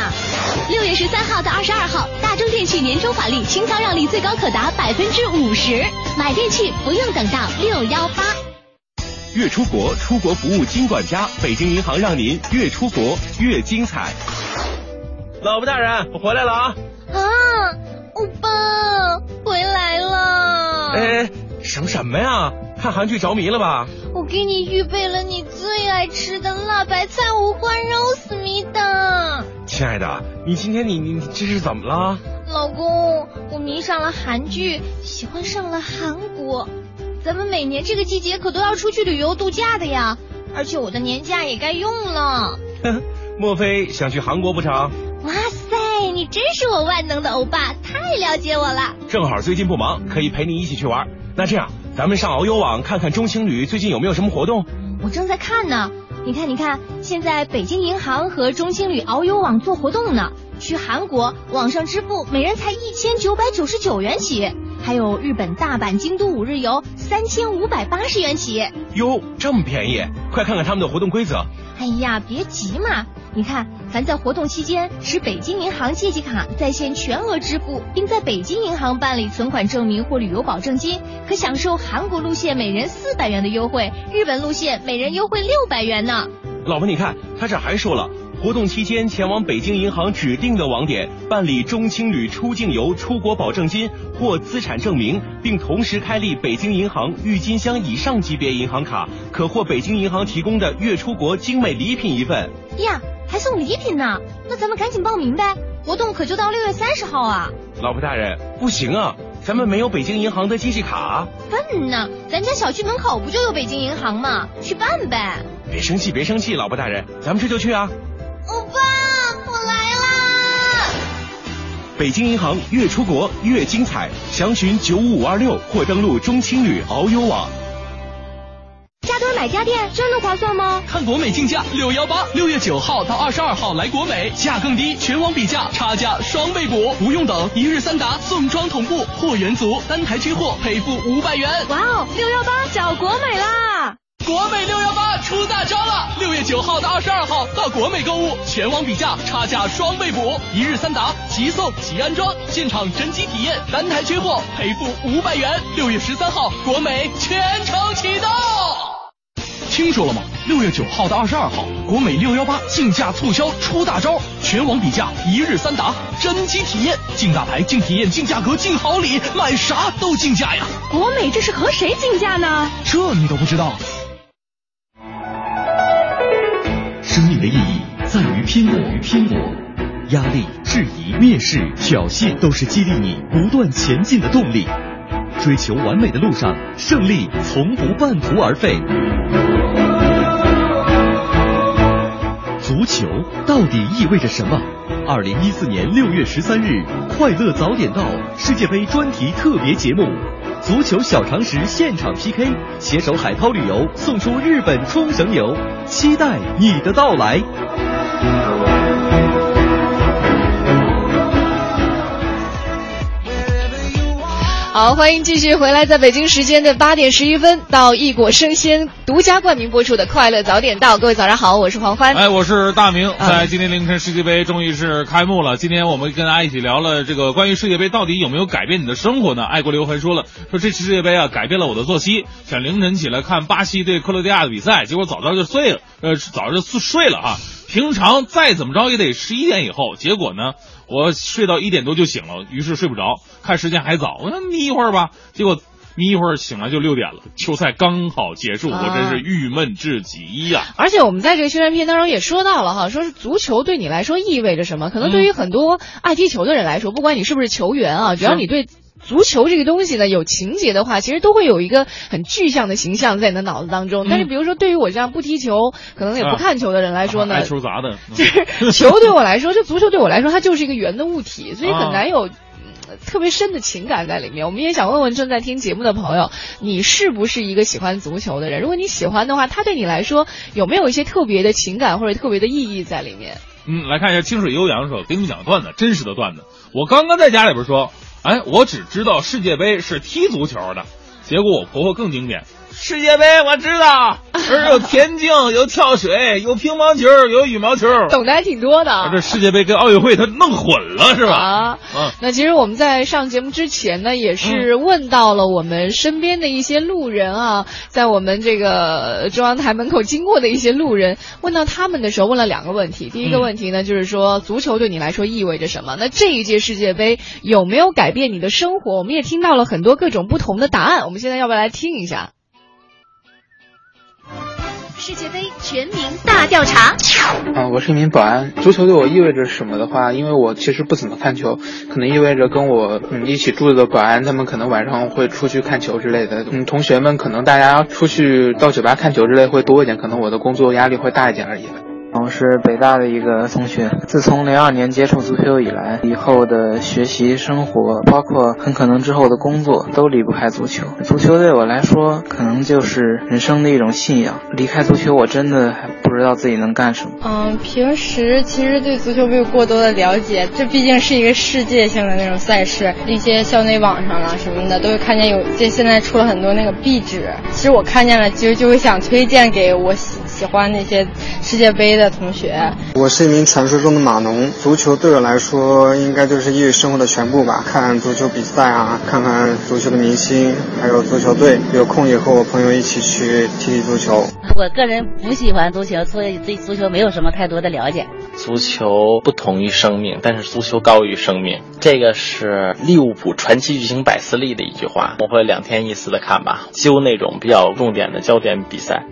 六月十三号到二十二号，大中电器年终返利清仓让利最高可达百分之五十，买电器不用等到六幺八。越出国，出国服务金管家，北京银行让您越出国越精彩。老婆大人，我回来了啊！啊，欧巴回来了！哎，省什么呀？看韩剧着迷了吧？我给你预备了你最爱吃的辣白菜五花肉思密达。亲爱的，你今天你你这是怎么了？老公，我迷上了韩剧，喜欢上了韩国。咱们每年这个季节可都要出去旅游度假的呀，而且我的年假也该用了。莫非想去韩国不成？哇塞，你真是我万能的欧巴，太了解我了。正好最近不忙，可以陪你一起去玩。那这样，咱们上遨游网看看中青旅最近有没有什么活动。我正在看呢，你看，你看，现在北京银行和中青旅遨游网做活动呢，去韩国网上支付每人才一千九百九十九元起。还有日本大阪、京都五日游，三千五百八十元起。哟，这么便宜！快看看他们的活动规则。哎呀，别急嘛，你看，凡在活动期间持北京银行借记卡在线全额支付，并在北京银行办理存款证明或旅游保证金，可享受韩国路线每人四百元的优惠，日本路线每人优惠六百元呢。老婆，你看，他这还说了。活动期间前往北京银行指定的网点办理中青旅出境游出国保证金或资产证明，并同时开立北京银行郁金香以上级别银行卡，可获北京银行提供的月出国精美礼品一份。呀，还送礼品呢！那咱们赶紧报名呗，活动可就到六月三十号啊！老婆大人，不行啊，咱们没有北京银行的机器卡。笨呢，咱家小区门口不就有北京银行吗？去办呗。别生气，别生气，老婆大人，咱们这就去啊！欧巴，我来啦！北京银行越出国越精彩，详询九五五二六或登录中青旅遨游网。加多买买家电真的划算吗？看国美竞价六幺八，六月九号到二十二号来国美，价更低，全网比价，差价双倍补，不用等，一日三达，送装同步，货源足，单台缺货赔付五百元。哇哦，六幺八找国美啦！国美六幺八出大招了！六月九号到二十二号到国美购物，全网比价，差价双倍补，一日三达，即送即安装，现场真机体验，单台缺货赔付五百元。六月十三号，国美全程启动。听说了吗？六月九号到二十二号，国美六幺八竞价促销出大招，全网比价，一日三达，真机体验，竞大牌，竞体验，竞价格，竞好礼，买啥都竞价呀！国美这是和谁竞价呢？这你都不知道？生命的意义在于拼搏，于拼搏。压力、质疑、蔑视、挑衅，都是激励你不断前进的动力。追求完美的路上，胜利从不半途而废。足球到底意味着什么？二零一四年六月十三日，快乐早点到世界杯专题特别节目，足球小常识现场 PK，携手海涛旅游送出日本冲绳游，期待你的到来。好，欢迎继续回来，在北京时间的八点十一分到易果生鲜独家冠名播出的《快乐早点到》，各位早上好，我是黄欢。哎，我是大明。在今天凌晨世界杯终于是开幕了，今天我们跟大家一起聊了这个关于世界杯到底有没有改变你的生活呢？爱国刘还说了，说这次世界杯啊改变了我的作息，想凌晨起来看巴西对克罗地亚的比赛，结果早早就睡了，呃，早就睡了哈。平常再怎么着也得十一点以后，结果呢？我睡到一点多就醒了，于是睡不着，看时间还早，我说眯一会儿吧。结果眯一会儿醒来就六点了，球赛刚好结束，我真是郁闷至极呀。而且我们在这个宣传片当中也说到了哈，说是足球对你来说意味着什么？可能对于很多爱踢球的人来说，不管你是不是球员啊，只要你对。足球这个东西呢，有情节的话，其实都会有一个很具象的形象在你的脑子当中。但是，比如说对于我这样不踢球，可能也不看球的人来说呢，爱球砸的，就是球对我来说，就足球对我来说，它就是一个圆的物体，所以很难有特别深的情感在里面。我们也想问问正在听节目的朋友，你是不是一个喜欢足球的人？如果你喜欢的话，它对你来说有没有一些特别的情感或者特别的意义在里面？嗯，来看一下清水悠扬说，给你们讲段子，真实的段子。我刚刚在家里边说。哎，我只知道世界杯是踢足球的，结果我婆婆更经典。世界杯我知道，而有田径，有跳水，有乒乓球，有羽毛球，懂得还挺多的。这世界杯跟奥运会它弄混了是吧？啊，嗯。那其实我们在上节目之前呢，也是问到了我们身边的一些路人啊，在我们这个中央台门口经过的一些路人，问到他们的时候，问了两个问题。第一个问题呢，就是说足球对你来说意味着什么？那这一届世界杯有没有改变你的生活？我们也听到了很多各种不同的答案。我们现在要不要来听一下？世界杯全民大调查。啊，我是一名保安。足球对我意味着什么的话，因为我其实不怎么看球，可能意味着跟我嗯一起住的保安，他们可能晚上会出去看球之类的。嗯，同学们可能大家出去到酒吧看球之类会多一点，可能我的工作压力会大一点而已。我是北大的一个同学，自从零二年接触足球以来，以后的学习、生活，包括很可能之后的工作，都离不开足球。足球对我来说，可能就是人生的一种信仰。离开足球，我真的还不知道自己能干什么。嗯，平时其实对足球没有过多的了解，这毕竟是一个世界性的那种赛事，一些校内网上啊什么的，都会看见有这现在出了很多那个壁纸。其实我看见了，其实就会想推荐给我喜喜欢那些世界杯的。同学，我是一名传说中的码农。足球对我来说，应该就是业余生活的全部吧。看足球比赛啊，看看足球的明星，还有足球队。有空也和我朋友一起去踢踢足球。我个人不喜欢足球，所以对足球没有什么太多的了解。足球不同于生命，但是足球高于生命。这个是利物浦传奇巨星百斯利的一句话。我会两天一次的看吧，揪那种比较重点的焦点比赛。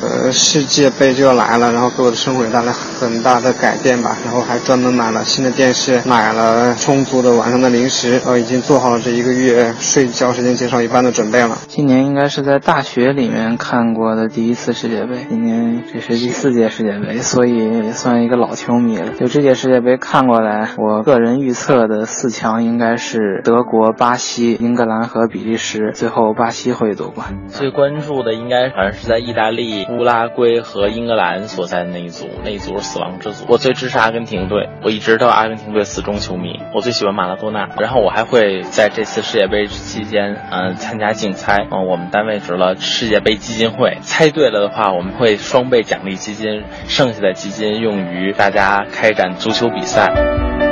呃，世界杯就要来了。然后给我的生活也带来很大的改变吧。然后还专门买了新的电视，买了充足的晚上的零食，然后已经做好了这一个月睡觉时间减少一半的准备了。今年应该是在大学里面看过的第一次世界杯，今年这是第四届世界杯，所以也算一个老球迷了。就这届世界杯看过来，我个人预测的四强应该是德国、巴西、英格兰和比利时，最后巴西会夺冠。最关注的应该好像是在意大利、乌拉圭和英格兰所在的那一组，那一组是死亡之组。我最支持阿根廷队，我一直都阿根廷队死忠球迷。我最喜欢马拉多纳，然后我还会在这次世界杯期间，嗯、参加竞猜。嗯、我们单位值了世界杯基金会，猜对了的话，我们会双倍奖励基金，剩下的基金用于大家开展足球比赛。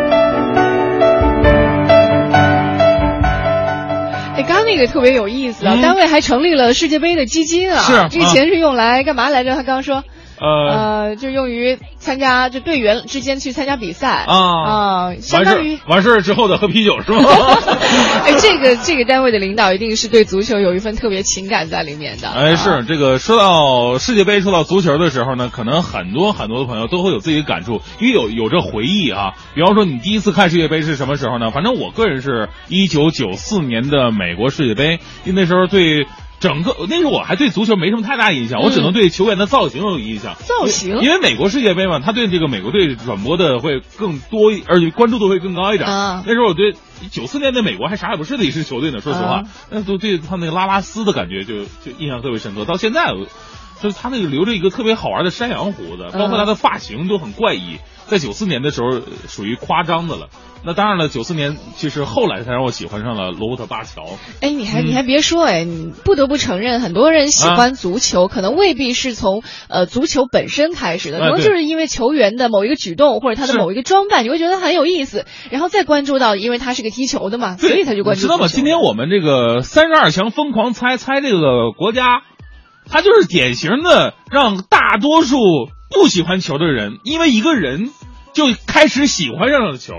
哎，刚刚那个特别有意思啊，嗯单位还成立了世界杯的基金啊，是啊这个钱是用来干嘛来着？他刚刚说，呃呃，就用于参加，就队员之间去参加比赛啊啊，相当于儿完事儿之后的喝啤酒是吗？哎，这个这个单位的领导一定是对足球有一份特别情感在里面的。哎，是这个说到世界杯，说到足球的时候呢，可能很多很多的朋友都会有自己的感触，因为有有这回忆啊。比方说，你第一次看世界杯是什么时候呢？反正我个人是一九九四年的美国世界杯，因为那时候对。整个那时候我还对足球没什么太大印象，我只能对球员的造型有印象。造型因为美国世界杯嘛，他对这个美国队转播的会更多，而且关注度会更高一点。啊那时候我对九四年的美国还啥也不是的一支球队呢，说实话啊，那都对他那个拉拉斯的感觉就就印象特别深刻。到现在，就是他那个留着一个特别好玩的山羊胡子，包括他的发型都很怪异。在九四年的时候，呃属于夸张的了。那当然了，九四年就是后来才让我喜欢上了罗伯特巴乔。哎，你还嗯你还别说，哎，你不得不承认，很多人喜欢足球，可能未必是从呃足球本身开始的，可能就是因为球员的某一个举动或者他的某一个装扮，你会觉得很有意思，然后再关注到，因为他是个踢球的嘛，所以他就关注。你知道吗？今天我们这个三十二强疯狂猜猜这个国家，他就是典型的让大多数不喜欢球的人，因为一个人就开始喜欢上了球。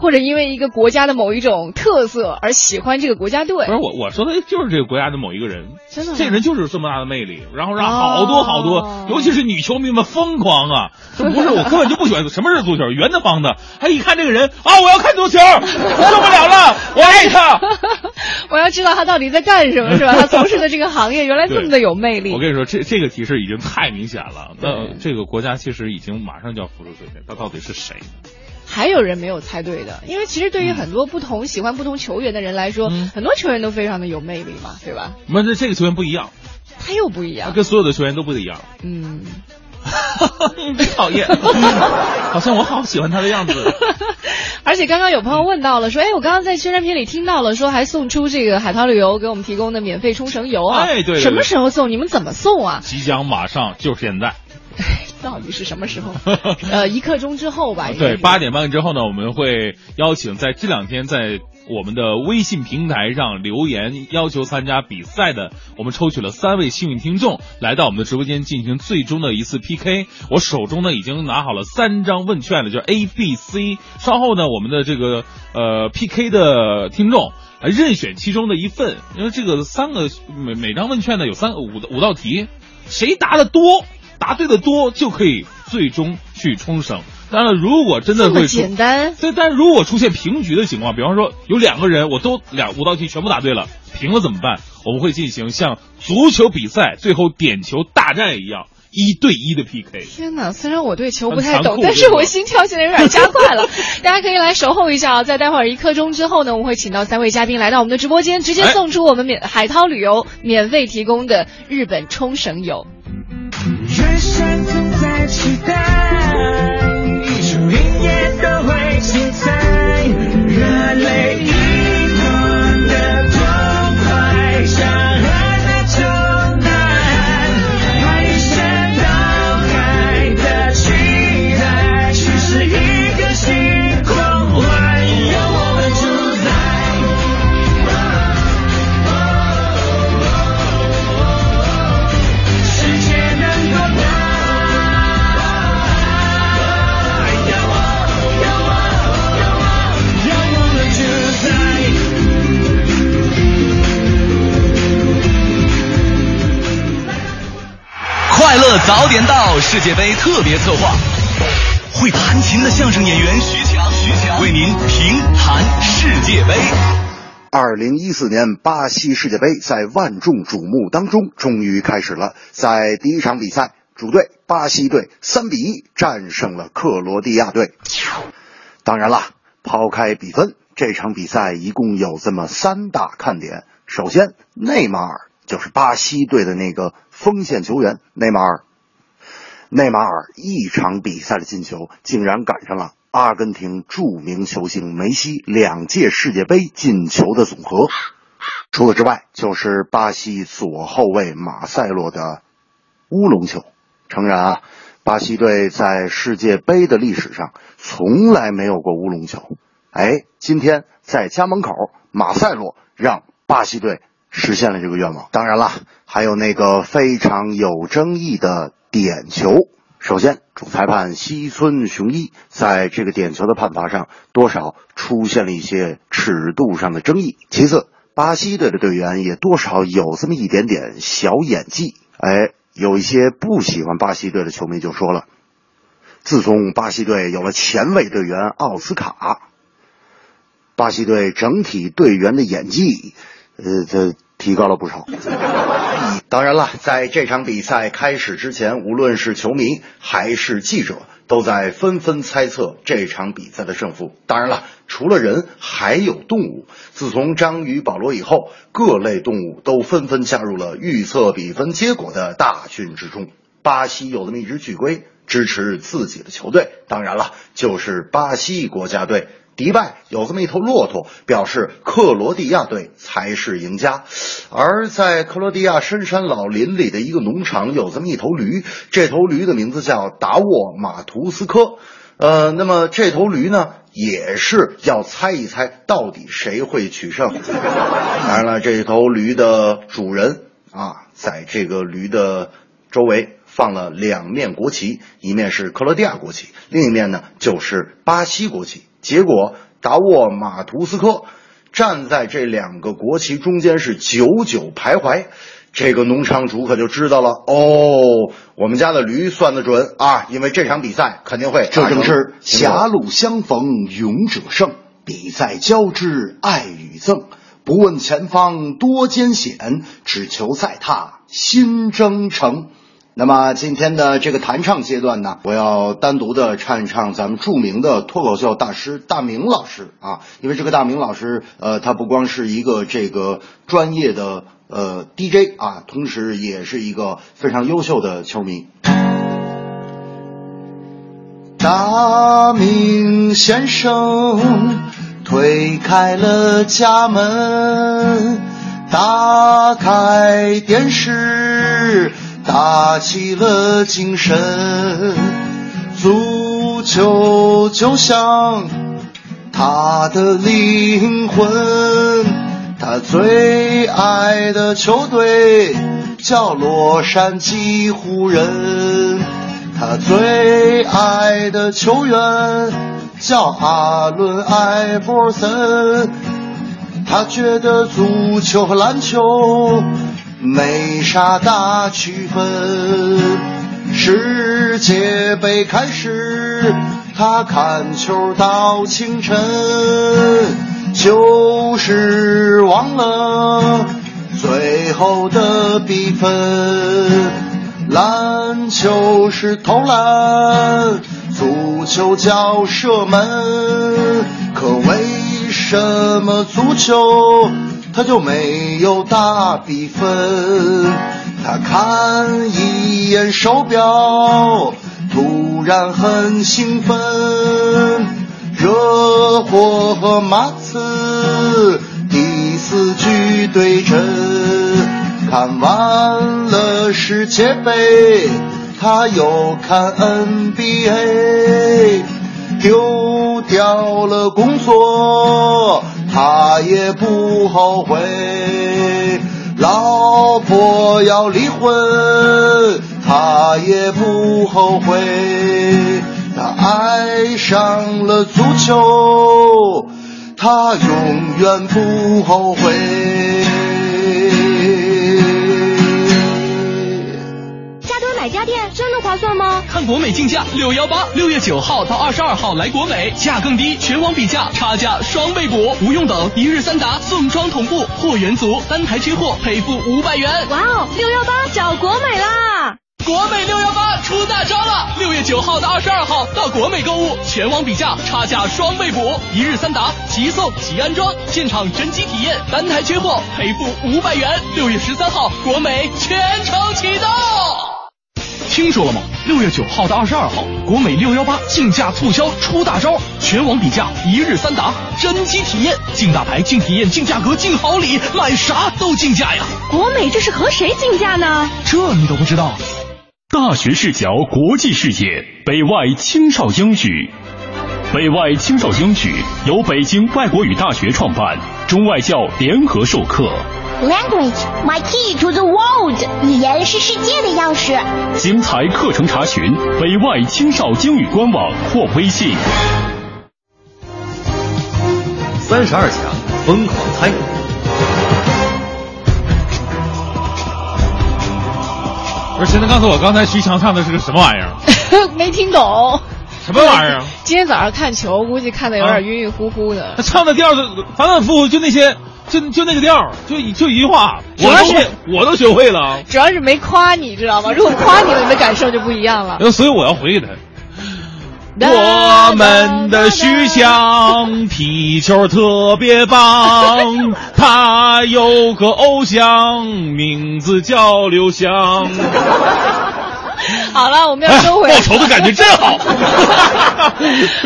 或者因为一个国家的某一种特色而喜欢这个国家队不。是我我说的就是这个国家的某一个人，真的这个人就是有这么大的魅力，然后让好多好多，哦尤其是女球迷们疯狂啊！这 不是我根本就不喜欢什么是足球，圆的方的，他一看这个人啊，我要看足球，受不了了，我爱他。我要知道他到底在干什么，是吧？他从事的这个行业原来这么的有魅力我。跟你说，这这个提示已经太明显了。那这个国家其实已经马上就要浮出水面，他到底是谁？还有人没有猜对的，因为其实对于很多不同喜欢不同球员的人来说，很多球员都非常的有魅力嘛，对吧？那这这个球员不一样，他又不一样他样，跟所有的球员都不一样。嗯，真讨厌，好像我好喜欢他的样子。而且刚刚有朋友问到了，说，哎，我刚刚在宣传片里听到了，说还送出这个海淘旅游给我们提供的免费冲绳游啊，哎对对对什么时候送？你们怎么送啊？即将马上就是现在。到底是什么时候？呃，一刻钟之后吧。对，八点半之后呢，我们会邀请在这两天在我们的微信平台上留言要求参加比赛的，我们抽取了三位幸运听众来到我们的直播间进行最终的一次 PK。我手中呢已经拿好了三张问卷了，就是 A、B、C。稍后呢，我们的这个呃 PK 的听众。呃任选其中的一份，因为这个三个每每张问卷呢有三五五道题，谁答的多，答对的多就可以最终去冲绳。当然了，如果真的会出简单，对，但如果出现平局的情况，比方说有两个人我都两五道题全部答对了，平了怎么办？我们会进行像足球比赛最后点球大战一样一对一的 PK。天哪！虽然我对球不太懂但是我心跳现在有点加快了。大家可以来守候一下啊，在待会儿一刻钟之后呢，我们会请到三位嘉宾来到我们的直播间，直接哎送出我们免海涛旅游免费提供的日本冲绳游。人生总在期待，一出音乐都会精彩，热泪早点到世界杯特别策划，会弹琴的相声演员徐强，徐强为您评弹世界杯。二零一四年巴西世界杯在万众瞩目当中终于开始了，在第一场比赛，主队巴西队三比一战胜了克罗地亚队。当然啦，抛开比分，这场比赛一共有这么三大看点。首先，内马尔就是巴西队的那个锋线球员，内马尔。内马尔一场比赛的进球，竟然赶上了阿根廷著名球星梅西两届世界杯进球的总和。除此之外，就是巴西左后卫马塞洛的乌龙球。诚然啊，巴西队在世界杯的历史上从来没有过乌龙球。哎，今天在家门口，马塞洛让巴西队实现了这个愿望。当然了，还有那个非常有争议的点球。首先，主裁判西村雄一在这个点球的判罚上，多少出现了一些尺度上的争议。其次，巴西队的队员也多少有这么一点点小演技。哎，有一些不喜欢巴西队的球迷就说了，自从巴西队有了前卫队员奥斯卡，巴西队整体队员的演技，呃，这提高了不少。当然了，在这场比赛开始之前，无论是球迷还是记者，都在纷纷猜测这场比赛的胜负。当然了，除了人，还有动物。自从章鱼保罗以后，各类动物都纷纷加入了预测比分结果的大军之中。巴西有这么一只巨龟，支持自己的球队，当然了，就是巴西国家队。迪拜有这么一头骆驼，表示克罗地亚队才是赢家。而在克罗地亚深山老林里的一个农场，有这么一头驴，这头驴的名字叫达沃马图斯科。呃，那么这头驴呢，也是要猜一猜到底谁会取胜。当然了，这头驴的主人啊，在这个驴的周围放了两面国旗，一面是克罗地亚国旗，另一面呢就是巴西国旗。结果，达沃马图斯科站在这两个国旗中间是久久徘徊。这个农场主可就知道了哦，我们家的驴算得准啊，因为这场比赛肯定会。这正是狭路相逢勇者胜，比赛交织爱与憎。不问前方多艰险，只求再踏新征程。那么今天的这个弹唱阶段呢，我要单独的唱一唱咱们著名的脱口秀大师大明老师啊，因为这个大明老师，呃，他不光是一个这个专业的呃 DJ 啊，同时也是一个非常优秀的球迷。大明先生推开了家门，打开电视。打起了精神，足球就像他的灵魂，他最爱的球队叫洛杉矶湖人，他最爱的球员叫阿伦艾弗森，他觉得足球和篮球。没啥大区分，世界杯开始，他看球到清晨，就是忘了最后的比分。篮球是投篮，足球叫射门，可为什么足球？他就没有大比分，他看一眼手表，突然很兴奋。热火和马刺第四局对阵，看完了世界杯，他又看 NBA，丢掉了工作。他也不后悔，老婆要离婚，他也不后悔。他爱上了足球，他永远不后悔。买家电真的划算吗？看国美竞价六幺八，六月九号到二十二号来国美，价更低，全网比价，差价双倍补，不用等，一日三达，送装同步，货源足，单台缺货赔付五百元。哇哦，六幺八找国美啦！国美六幺八出大招了！六月九号到二十二号到国美购物，全网比价，差价双倍补，一日三达，即送即安装，现场真机体验，单台缺货赔付五百元。六月十三号，国美全程启动。听说了吗？六月九号到二十二号，国美六幺八竞价促销出大招，全网比价，一日三达，真机体验，竞大牌、竞体验、竞价格、竞好礼，买啥都竞价呀！国美这是和谁竞价呢？这你都不知道？大学视角，国际视野，北外青少英语。北外青少英语由北京外国语大学创办，中外教联合授课。Language, my key to the world。语言是世界的钥匙。精彩课程查询北外青少英语官网或微信。三十二强疯狂猜。不是，谁能告诉我，刚才徐强唱的是个什么玩意儿？没听懂。什么玩意儿？今天早上看球，估计看的有点晕晕乎乎的。他 唱的调子反反复复，就那些，就就那个调，就一就一句话，我都会，我都学会了。主要是没夸你，知道吗？如果夸你了，你的感受就不一样了。所以我要回给他。我们的徐翔踢球特别棒，他有个偶像，名字叫刘翔。好了，我们要收回来。报仇的感觉真好。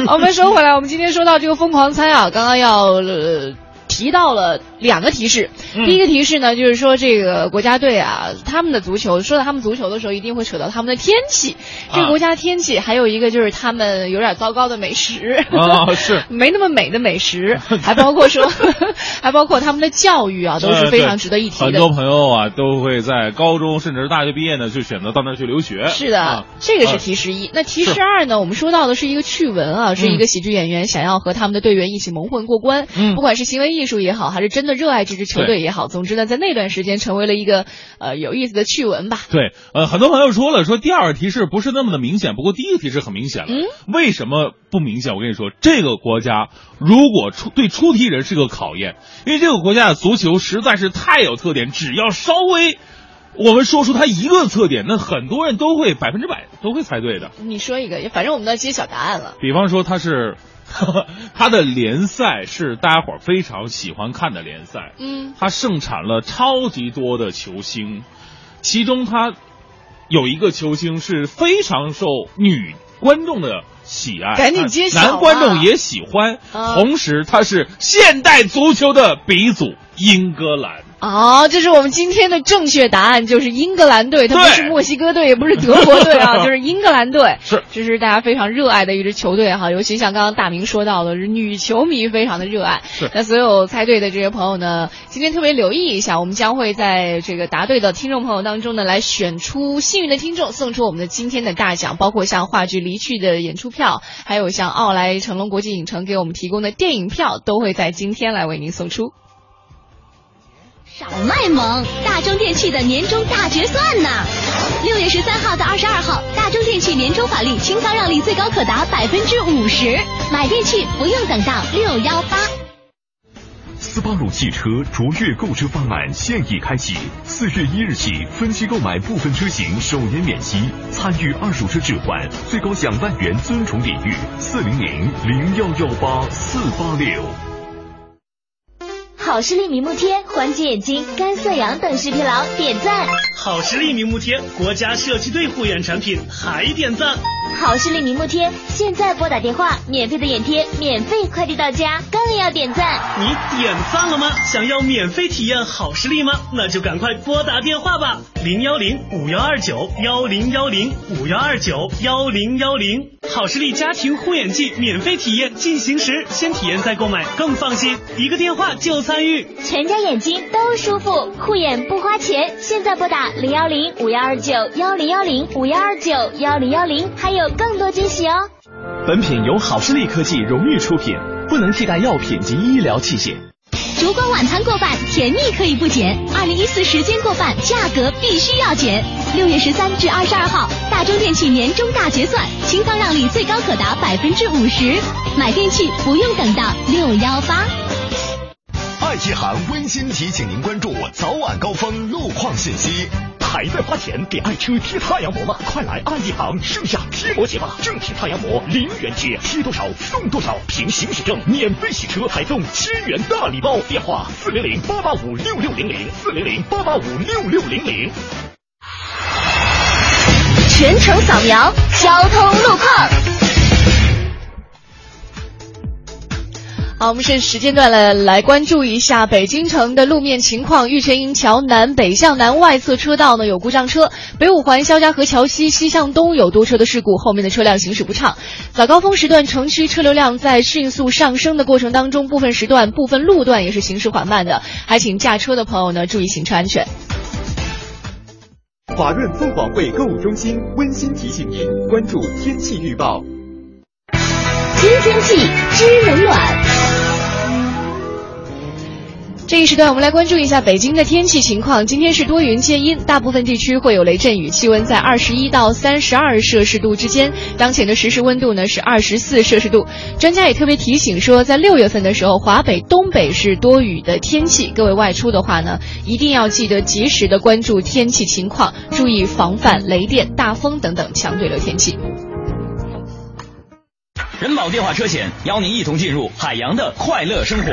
我们收回来，我们今天说到这个疯狂猜啊，刚刚要、呃、提到了两个提示。嗯、第一个提示呢，就是说这个国家队啊，他们的足球，说到他们足球的时候，一定会扯到他们的天气。这个国家天气，还有一个就是他们有点糟糕的美食啊，是 没那么美的美食，还包括说，还包括他们的教育啊，都是非常值得一提的。很多朋友啊，都会在高中甚至是大学毕业呢，就选择到那儿去留学。是的，啊、这个是提示一。那提示二呢，我们说到的是一个趣闻啊，是一个喜剧演员想要和他们的队员一起蒙混过关，嗯，不管是行为艺术也好，还是真的热爱这支球队也好，总之呢，在那段时间成为了一个呃有意思的趣闻吧。对，呃，很多朋友说了，说第二个提示不是那么的明显，不过第一个提示很明显了。嗯，为什么不明显？我跟你说，这个国家如果出对出题人是个考验，因为这个国家的足球实在是太有特点，只要稍微。我们说出它一个特点，那很多人都会百分之百都会猜对的。你说一个，反正我们要揭晓答案了。比方说，它是 它的联赛是大家伙非常喜欢看的联赛，嗯，他盛产了超级多的球星，其中他有一个球星是非常受女观众的喜爱，赶紧揭晓、啊，男观众也喜欢。啊、同时，他是现代足球的鼻祖——英格兰。哦，这是我们今天的正确答案，就是英格兰队，它不是墨西哥队，也不是德国队啊，就是英格兰队。是，这是大家非常热爱的一支球队哈，尤其像刚刚大明说到的，是女球迷非常的热爱。是，那所有猜对的这些朋友呢，今天特别留意一下，我们将会在这个答对的听众朋友当中呢，来选出幸运的听众，送出我们的今天的大奖，包括像话剧《离去》的演出票，还有像奥莱成龙国际影城给我们提供的电影票，都会在今天来为您送出。少卖萌！大中电器的年终大决算呢！六月十三号到二十二号，大中电器年终返利清仓让利最高可达百分之五十，买电器不用等到六幺八。斯巴鲁汽车卓越购车方案现已开启，四月一日起分期购买部分车型首年免息，参与二手车置换，最高享万元尊崇礼遇。四零零零幺幺八四八六。好视力明目贴缓解眼睛干涩痒等视疲劳，点赞。好视力明目贴国家社区队护眼产品，还点赞。好视力明目贴现在拨打电话，免费的眼贴免费快递到家，更要点赞。你点赞了吗？想要免费体验好视力吗？那就赶快拨打电话吧，零幺零五幺二九幺零幺零五幺二九幺零幺零。好视力家庭护眼剂免费体验进行时，先体验再购买更放心。一个电话就参与，全家眼睛都舒服，护眼不花钱。现在拨打零幺零五幺二九幺零幺零五幺二九幺零幺零，还有更多惊喜哦。本品由好视力科技荣誉出品，不能替代药品及医疗器械。烛光晚餐过半，甜蜜可以不减。二零一四时间过半，价格必须要减。六月十三至二十二号，大中电器年终大结算，清仓让利最高可达百分之五十，买电器不用等到六幺八。爱一行温馨提醒您关注早晚高峰路况信息。还在花钱给爱车贴太阳膜吗？快来爱一行盛夏贴膜节吧！正品太阳膜零元贴，贴多少送多少，凭行驶证免费洗车，还送千元大礼包。电话四零零八八五六六零零四零零八八五六六零零。全程扫描交通路况。好，我们是时间段了，来关注一下北京城的路面情况。玉泉营桥南北向南外侧车道呢有故障车，北五环肖家河桥西西向东有多车的事故，后面的车辆行驶不畅。早高峰时段城区车流量在迅速上升的过程当中，部分时段、部分路段也是行驶缓慢的，还请驾车的朋友呢注意行车安全。华润凤凰汇购物中心温馨提醒您关注天气预报。知天气，知冷暖。这一时段，我们来关注一下北京的天气情况。今天是多云见阴，大部分地区会有雷阵雨，气温在二十一到三十二摄氏度之间。当前的实时温度呢是二十四摄氏度。专家也特别提醒说，在六月份的时候，华北、东北是多雨的天气。各位外出的话呢，一定要记得及时的关注天气情况，注意防范雷电、大风等等强对流天气。人保电话车险邀您一同进入海洋的快乐生活。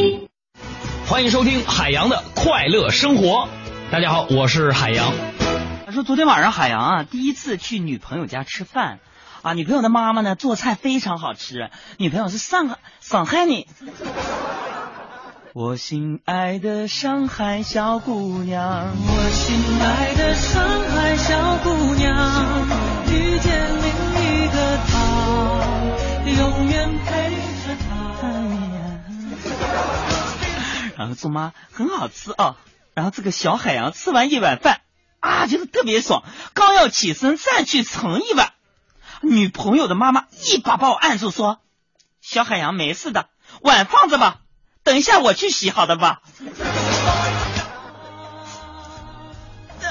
欢迎收听海洋的快乐生活。大家好，我是海洋。他说昨天晚上海洋啊第一次去女朋友家吃饭，啊女朋友的妈妈呢做菜非常好吃，女朋友是上海上海人。我心爱的上海小姑娘，我心爱的上海小姑娘，遇见另一个他，永远陪着他。然后说妈很好吃哦，然后这个小海洋吃完一碗饭啊，觉得特别爽，刚要起身再去盛一碗，女朋友的妈妈一把把我按住说：“小海洋没事的，碗放着吧，等一下我去洗好的吧。”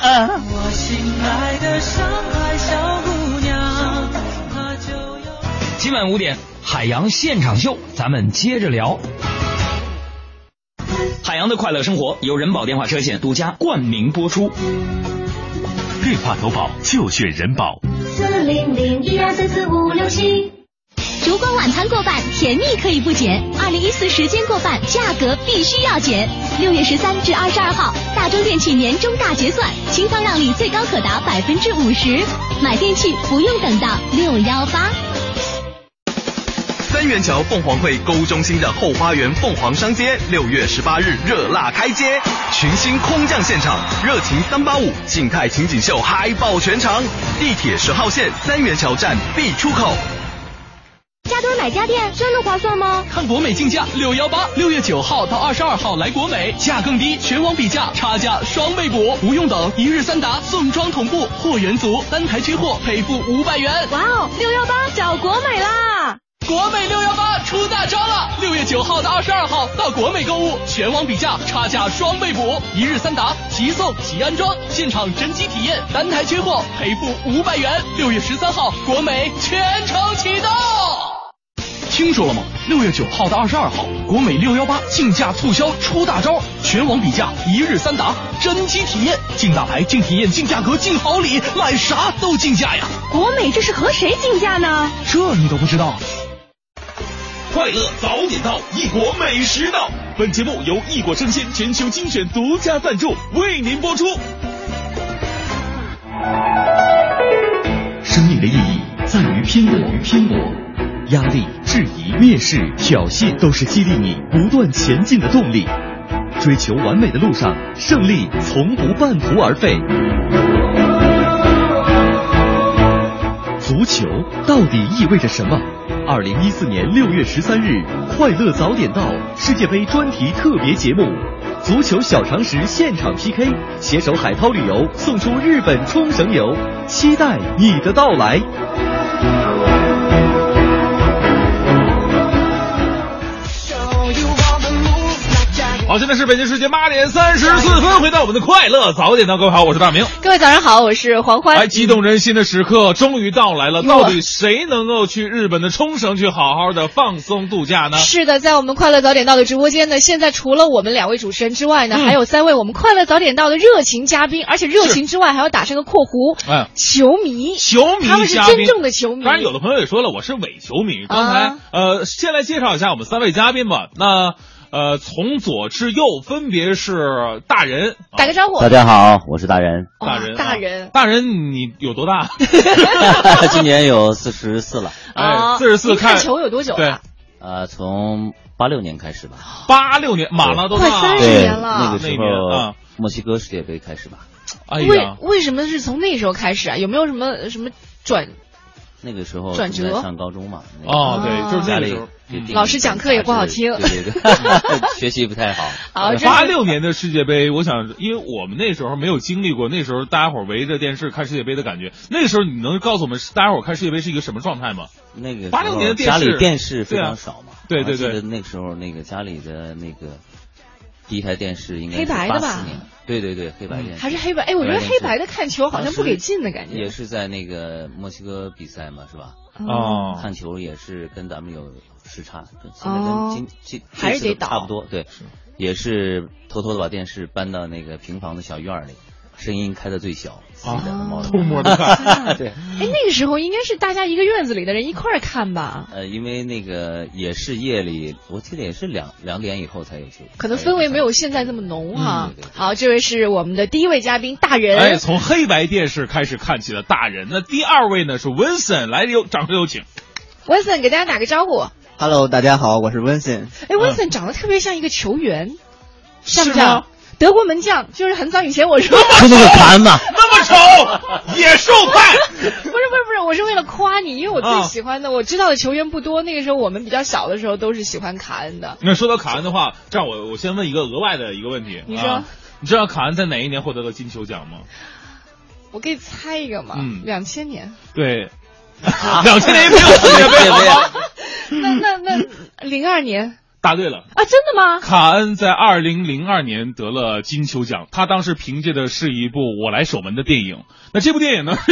呃，我心爱的上海小姑娘，她就要。今晚五点，海洋现场秀，咱们接着聊。海洋的快乐生活由人保电话车险独家冠名播出。电话投保就选人保。四零零一二三四五六七。烛光晚餐过半，甜蜜可以不减。二零一四时间过半，价格必须要减。六月十三至二十二号，大中电器年终大结算，清仓让利最高可达百分之五十，买电器不用等到六幺八。三元桥凤凰汇购物中心的后花园凤凰商街，六月十八日热辣开街，群星空降现场，热情三八五静态情景秀嗨爆全场，地铁十号线三元桥站 B 出口。加多买家电真的划算吗？看国美竞价六幺八，六月九号到二十二号来国美，价更低，全网比价，差价双倍补，不用等，一日三达，送装同步，货源足，单台缺货赔付五百元。哇哦，六幺八找国美啦！国美六幺八出大招了！六月九号到二十二号到国美购物，全网比价，差价双倍补，一日三达，即送即安装，现场真机体验，单台缺货赔付五百元。六月十三号，国美全程启动。听说了吗？六月九号到二十二号，国美六幺八竞价促销出大招，全网比价，一日三达，真机体验，竞大牌、竞体验、竞价格、竞好礼，买啥都竞价呀！国美这是和谁竞价呢？这你都不知道？快乐早点到，异国美食到。本节目由异国生鲜全球精选独家赞助，为您播出。生命的意义在于拼搏与拼搏，压力、质疑、蔑视、挑衅，都是激励你不断前进的动力。追求完美的路上，胜利从不半途而废。足球到底意味着什么？二零一四年六月十三日，快乐早点到世界杯专题特别节目，足球小常识现场 PK，携手海涛旅游送出日本冲绳游，期待你的到来。好，现在是北京时间八点三十四分，回到我们的快乐早点到，各位好，我是大明。各位早上好，我是黄欢。哎，激动人心的时刻终于到来了，到底谁能够去日本的冲绳去好好的放松度假呢？是的，在我们快乐早点到的直播间呢，现在除了我们两位主持人之外呢，嗯还有三位我们快乐早点到的热情嘉宾，而且热情之外还要打上个括弧，嗯，球迷，球迷他们是真正的球迷。当然，有的朋友也说了，我是伪球迷。刚才、啊呃，先来介绍一下我们三位嘉宾吧。那呃，从左至右分别是大人，打个招呼。大家好，我是大人。大人，大人，大人，你有多大？今年有四十四了。啊哎，四十四您看球有多久对了？，呃，从八六年开始吧。八六年马拉多纳，快30对，年了那个时候墨西哥世界杯开始吧。哎为呀，为什么是从那时候开始啊？有没有什么什么转？那个时候转折上高中嘛。那个哦对就是那个时候老师讲课也不好听对对对，学习不太好。好，八六年的世界杯，我想，因为我们那时候没有经历过，那时候大家伙儿围着电视看世界杯的感觉。那个时候，你能告诉我们大家伙儿看世界杯是一个什么状态吗？那个八六年的电视家里电视非常少嘛。对对对那个时候那个家里的那个第一台电视应该黑是白的吧八四年。对对对，黑白电视。还是黑白？哎，我觉得黑白的看球好像不给劲的感觉。也是在那个墨西哥比赛嘛，是吧？哦。看球也是跟咱们有时差，跟现在哦。跟今今还是得倒这次差不多，对，也是偷偷的把电视搬到那个平房的小院儿里，声音开的最小，自己在那猫着偷摸的看。对，哎，那个时候应该是大家一个院子里的人一块儿看吧？呃，因为那个也是夜里，我记得也是两两点以后才有球，可能氛围没有现在这么浓哈嗯对对。好，这位是我们的第一位嘉宾大人。哎，从黑白电视开始看起的大人。那第二位呢是温森，来有掌声有请。温森给大家打个招呼。Hello，大家好，我是温森。哎，温森长得特别像一个球员，像不像？德国门将，就是很早以前我说是那个坎嘛？那么丑，野兽派。不是不是不是，我是为了夸你，因为我最啊喜欢的，我知道的球员不多。那个时候我们比较小的时候都是喜欢卡恩的。那说到卡恩的话，这样我我先问一个额外的一个问题。你说啊你知道卡恩在哪一年获得了金球奖吗？我可以猜一个嘛嗯，两千年。对，两千年也没有世界杯，好吗？那那那零二年答对了。啊，真的吗？卡恩在二零零二年得了金球奖，他当时凭借的是一部《我来守门》的电影。那这部电影呢？不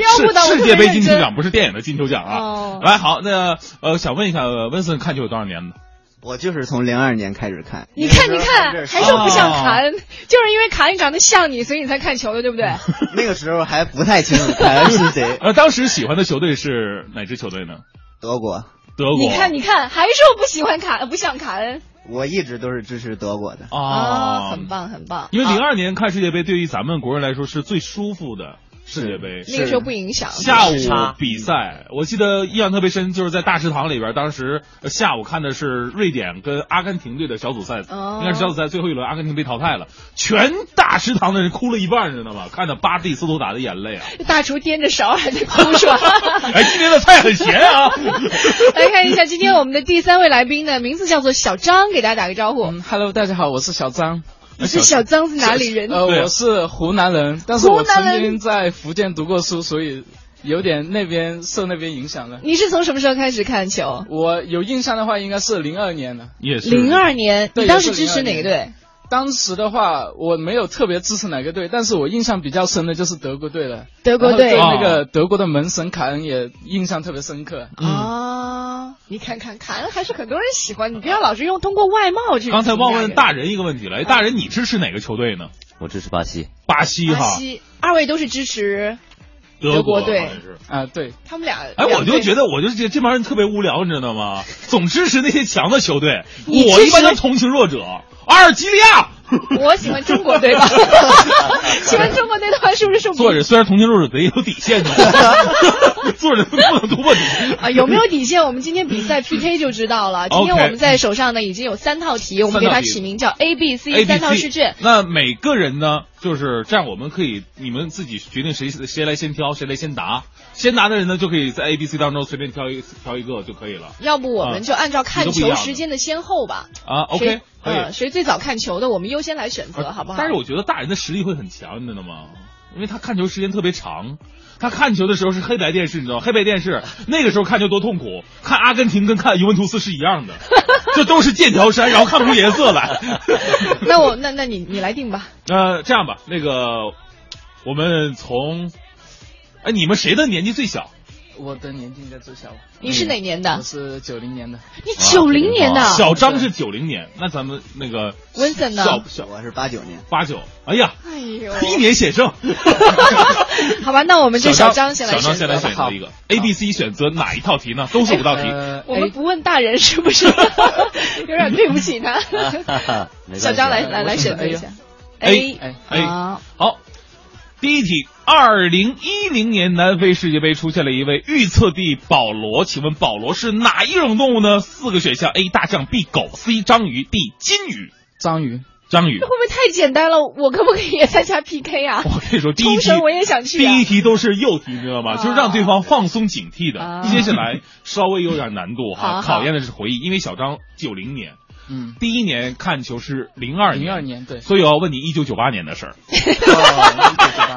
要误导我是世界杯金球奖，不是电影的金球奖啊。哦来，好，那呃，想问一下温森看球有多少年了？我就是从零二年开始看。你看，你看，还说不像卡哦恩，就是因为卡恩长得像你，所以你才看球的，对不对？那个时候还不太清楚卡恩是谁。呃，当时喜欢的球队是哪支球队呢？德国。德国。你看，你看，还说不喜欢卡，不像卡恩我一直都是支持德国的。啊啊，很棒，很棒。因为啊零二年看世界杯，对于咱们国人来说是最舒服的世界杯。那个时候不影响下午比赛，我记得印象特别深，就是在大食堂里边，当时呃下午看的是瑞典跟阿根廷队的小组赛，哦应该是小组赛最后一轮，阿根廷被淘汰了，全大食堂的人哭了一半，知道吗？看着巴蒂斯图打的眼泪啊！大厨掂着勺还在哭是吧？哎，今天的菜很咸啊！来看一下今天我们的第三位来宾呢，名字叫做小张，给大家打个招呼。Hello，大家好，我是小张。你是小张是哪里人？呃，我是湖南人，但是我湖南人曾经在福建读过书，所以有点那边受那边影响了。你是从什么时候开始看球？我有印象的话，应该是零二年了。也是零二年，你当时支持哪个队？当时的话，我没有特别支持哪个队，但是我印象比较深的就是德国队了。德国队对那个德国的门神凯恩也印象特别深刻。嗯啊，你看看，凯恩还是很多人喜欢，你不要老是用通过外貌去。刚才忘问大人一个问题了，哎，大人你支持哪个球队呢？我支持巴西。巴西哈巴哈，西，二位都是支持德国队。啊，对，他们俩。哎，我就觉得得，我就觉得这帮人特别无聊，你知道吗？总支持那些强的球队。我一般都同情弱者。阿尔及利亚我喜欢中国队吧？喜欢中国队的话，是不是说作者虽然同情弱者，贼有底线的，作者不能突破底线啊？有没有底线？我们今天比赛 PK 就知道了。今天我们在手上呢已经有三套题，我们给它起名叫 A B C 三套试卷。那每个人呢，就是这样，我们可以你们自己决定谁谁来先挑，谁来先答。先答的人呢，就可以在 A、B、C 当中随便挑一挑一个就可以了。要不我们就按照看球时间的先后吧。啊，OK，可以。谁最早看球的，我们优先来选择，好不好？但是我觉得大人的实力会很强，你知道吗？因为他看球时间特别长，他看球的时候是黑白电视，你知道黑白电视那个时候看球多痛苦，看阿根廷跟看尤文图斯是一样的，这都是剑条山，然后看不出颜色来。那我那那你你来定吧。呃，这样吧，那个我们从。哎，你们谁的年纪最小？我的年纪应该最小。你是哪年的？我是九零年的。你九零年的？小张是九零年，那咱们那个温森呢？小小我是八九年。八九，哎呀，哎呦，一年险胜。好吧，那我们就小张先来选择。小张先来选择一个 A、B、C 选择哪一套题呢？都是五道题。我们不问大人是不是？有点对不起他。小张来来来选择一下。A A 好。第一题，二零一零年南非世界杯出现了一位预测帝保罗，请问保罗是哪一种动物呢？四个选项：A 大象，B 狗，C 章鱼，D 金鱼。章鱼，章鱼。会不会太简单了？我可不可以也参加 PK 啊？我跟你说，第一题我也想去。第一题都是诱题，你知道吗？就是让对方放松警惕的。接下来稍微有点难度哈，考验的是回忆，因为小张九零年。嗯，第一年看球是零二零二年，对，所以我要问你一九九八年的事儿。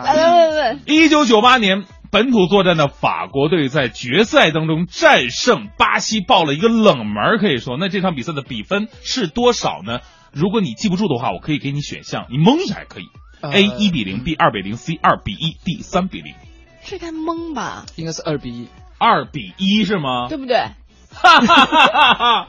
来来来，一九九八年 本土作战的法国队在决赛当中战胜巴西，爆了一个冷门，可以说，那这场比赛的比分是多少呢？如果你记不住的话，我可以给你选项，你蒙一下也可以。A 一比零，B 二比零，C 二比一，D 三比零。这该蒙吧？应该是二比一，二比一是吗？对不对？哈哈哈哈哈。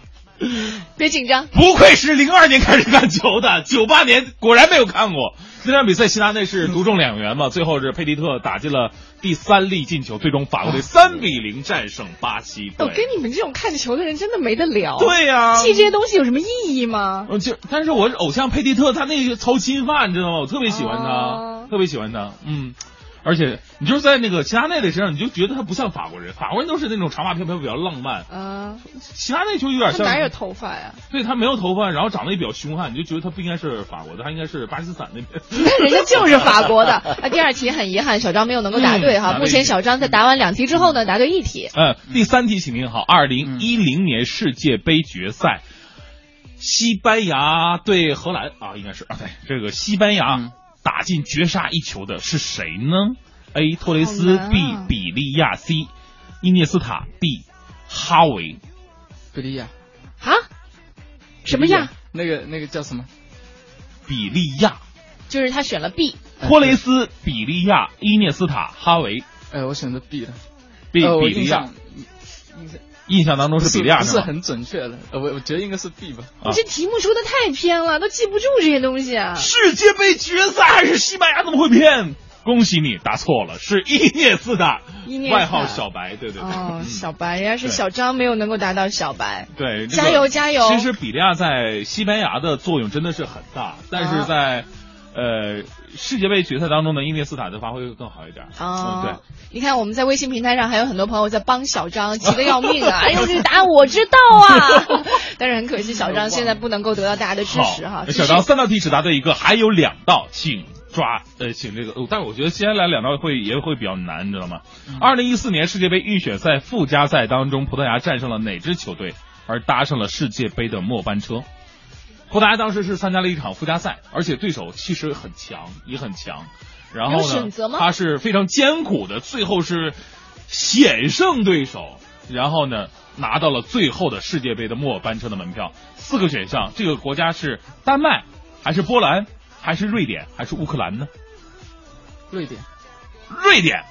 别紧张，不愧是零二年开始看球的，九八年果然没有看过那场比赛。希拉内是独中两元嘛，最后是佩蒂特打进了第三粒进球，最终法国队三比零战胜巴西。我跟你们这种看球的人真的没得聊。对呀，记这些东西有什么意义吗？就但是我偶像佩蒂特，他那个操心犯，你知道吗？我特别喜欢他，特别喜欢他，嗯。而且你就是在那个齐达内的身上，你就觉得他不像法国人，法国人都是那种长发飘飘，比较浪漫。啊，齐达内就有点像。哪有头发呀？对他没有头发，然后长得也比较凶悍，你就觉得他不应该是法国的，他应该是巴基斯坦那边。那人家就是法国的。啊，第二题很遗憾，小张没有能够答对哈。目前小张在答完两题之后呢，答对一题。嗯，第三题请听好，二零一零年世界杯决赛，西班牙对荷兰啊，应该是啊，对这个西班牙打进绝杀一球的是谁呢？A 托雷斯，B 比利亚，C 伊涅斯塔，D 哈维。比利亚。啊？什么亚？那个那个叫什么？比利亚。就是他选了 B。托雷斯、比利亚、伊涅斯塔、哈维。哎，我选择 B 了。B 比利亚。印象当中是比利亚，不是很准确的。呃我我觉得应该是 B 吧。你这题目出的太偏了，都记不住这些东西啊。世界杯决赛还是西班牙，怎么会偏？恭喜你答错了，是伊涅斯塔，外号小白，对对对。哦，小白，人家是小张没有能够达到小白。对，加油加油！其实比利亚在西班牙的作用真的是很大，但是在呃世界杯决赛当中的，伊涅斯塔的发挥会更好一点。哦，对，你看我们在微信平台上还有很多朋友在帮小张，急得要命啊！哎呦，这个答案我知道啊，但是很可惜，小张现在不能够得到大家的支持哈。小张三道题只答对一个，还有两道，请。抓呃，请这个，但是我觉得接下来两道会也会比较难，你知道吗？二零一四年世界杯预选赛附加赛当中，葡萄牙战胜了哪支球队而搭上了世界杯的末班车？葡萄牙当时是参加了一场附加赛，而且对手其实很强，也很强。然后呢，他是非常艰苦的，最后是险胜对手，然后呢拿到了最后的世界杯的末班车的门票。四个选项，这个国家是丹麦还是波兰？还是瑞典还是乌克兰呢？瑞典，瑞典，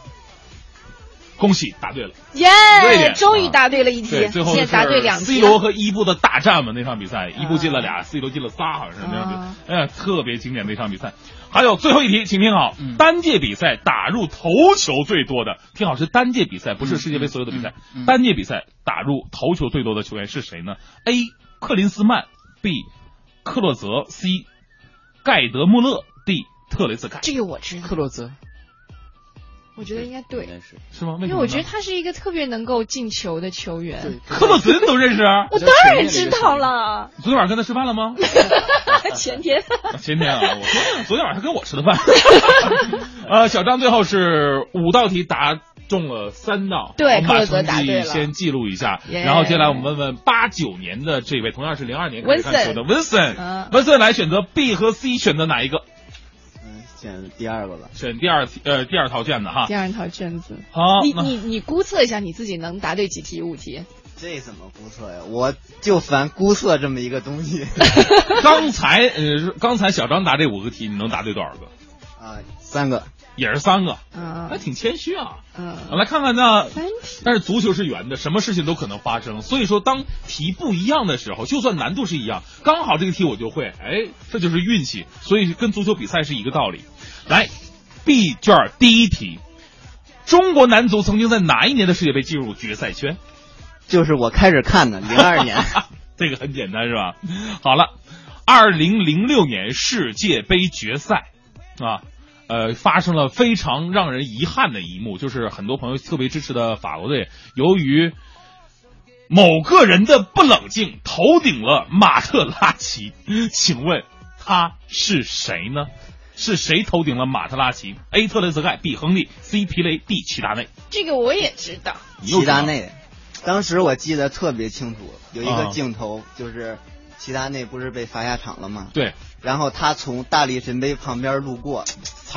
恭喜答对了！耶，终于答对了一题，最后是答对两题。C 罗和伊布的大战嘛，那场比赛，伊布进了俩，C 罗进了仨，好像是那样子。哎，特别经典的一场比赛。还有最后一题，请听好，单届比赛打入头球最多的，听好是单届比赛，不是世界杯所有的比赛。单届比赛打入头球最多的球员是谁呢？A. 克林斯曼，B. 克洛泽，C. 盖德穆勒，D 特雷斯盖。这个我知道。克洛泽。我觉得应该对，是是吗？因为我觉得他是一个特别能够进球的球员。克洛泽你都认识？啊我当然知道了。昨天晚上跟他吃饭了吗？前天。前天啊，我昨天昨天晚上跟我吃的饭。呃，小张最后是五道题答中了三道，对，我们把成绩。先记录一下，然后接下来我们问问八九年的这位，同样是零二年开始看球的温森，温森来选择 B 和 C，选择哪一个？选第二个吧。选第二，呃，第二套卷子哈。第二套卷子。好，你你你估测一下你自己能答对几题？五题？这怎么估测呀？我就烦估测这么一个东西。刚才呃，刚才小张答这五个题，你能答对多少个？啊，三个，也是三个，嗯，还挺谦虚啊。嗯，来看看那三题。但是足球是圆的，什么事情都可能发生。所以说，当题不一样的时候，就算难度是一样，刚好这个题我就会，哎，这就是运气。所以跟足球比赛是一个道理。来，B 卷第一题，中国男足曾经在哪一年的世界杯进入决赛圈？就是我开始看的，零二年。这个很简单是吧？好了，二零零六年世界杯决赛啊，呃，发生了非常让人遗憾的一幕，就是很多朋友特别支持的法国队，由于某个人的不冷静，头顶了马特拉齐。请问他是谁呢？是谁头顶了马特拉齐？A. 特雷泽盖，B. 亨利，C. 皮雷，D. 齐达内。这个我也知道。齐达内，当时我记得特别清楚，有一啊个镜头、就是齐达内不是被罚下场了吗？对，然后他从大力神杯旁边路过，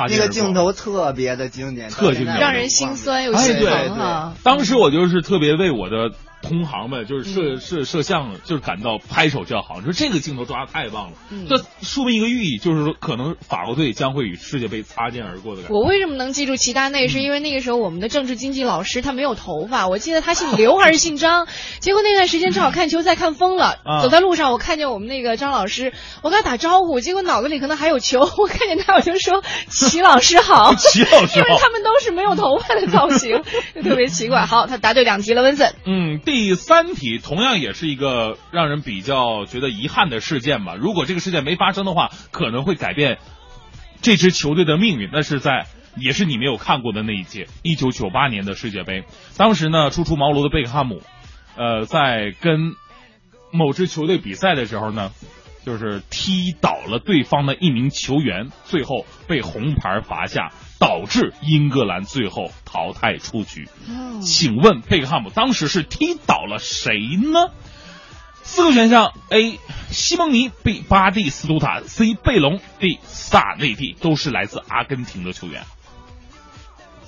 那个镜头特别的经典，特经典让人心酸又心疼哈。当时我就是特别为我的同行们，就是摄摄摄像，就是感到拍手叫好，说这个镜头抓的太棒了。嗯这说明一个寓意，就是说可能法国队将会与世界杯擦肩而过的感觉。我为什么能记住齐达内？是因为那个时候我们的政治经济老师他没有头发，我记得他姓刘还是姓张。结果那段时间正好看球赛看疯了，啊走在路上我看见我们那个张老师，我跟他打招呼，结果脑子里可能还有球，我看见他我就说齐老师好，齐老师好因为他们都是没有头发的造型，就特别奇怪。好，他答对两题了，温森。嗯，第三题同样也是一个让人比较觉得遗憾的事件吧。如果这个事件没发生的话，可能会改变这支球队的命运。那是在也是你没有看过的那一届，一九九八年的世界杯。当时呢，初出茅庐的贝克汉姆，呃，在跟某支球队比赛的时候呢，就是踢倒了对方的一名球员，最后被红牌罚下，导致英格兰最后淘汰出局。请问贝克汉姆当时是踢倒了谁呢？四个选项：A. 西蒙尼，B. 巴蒂斯图塔，C. 贝隆，D. 萨内蒂，都是来自阿根廷的球员。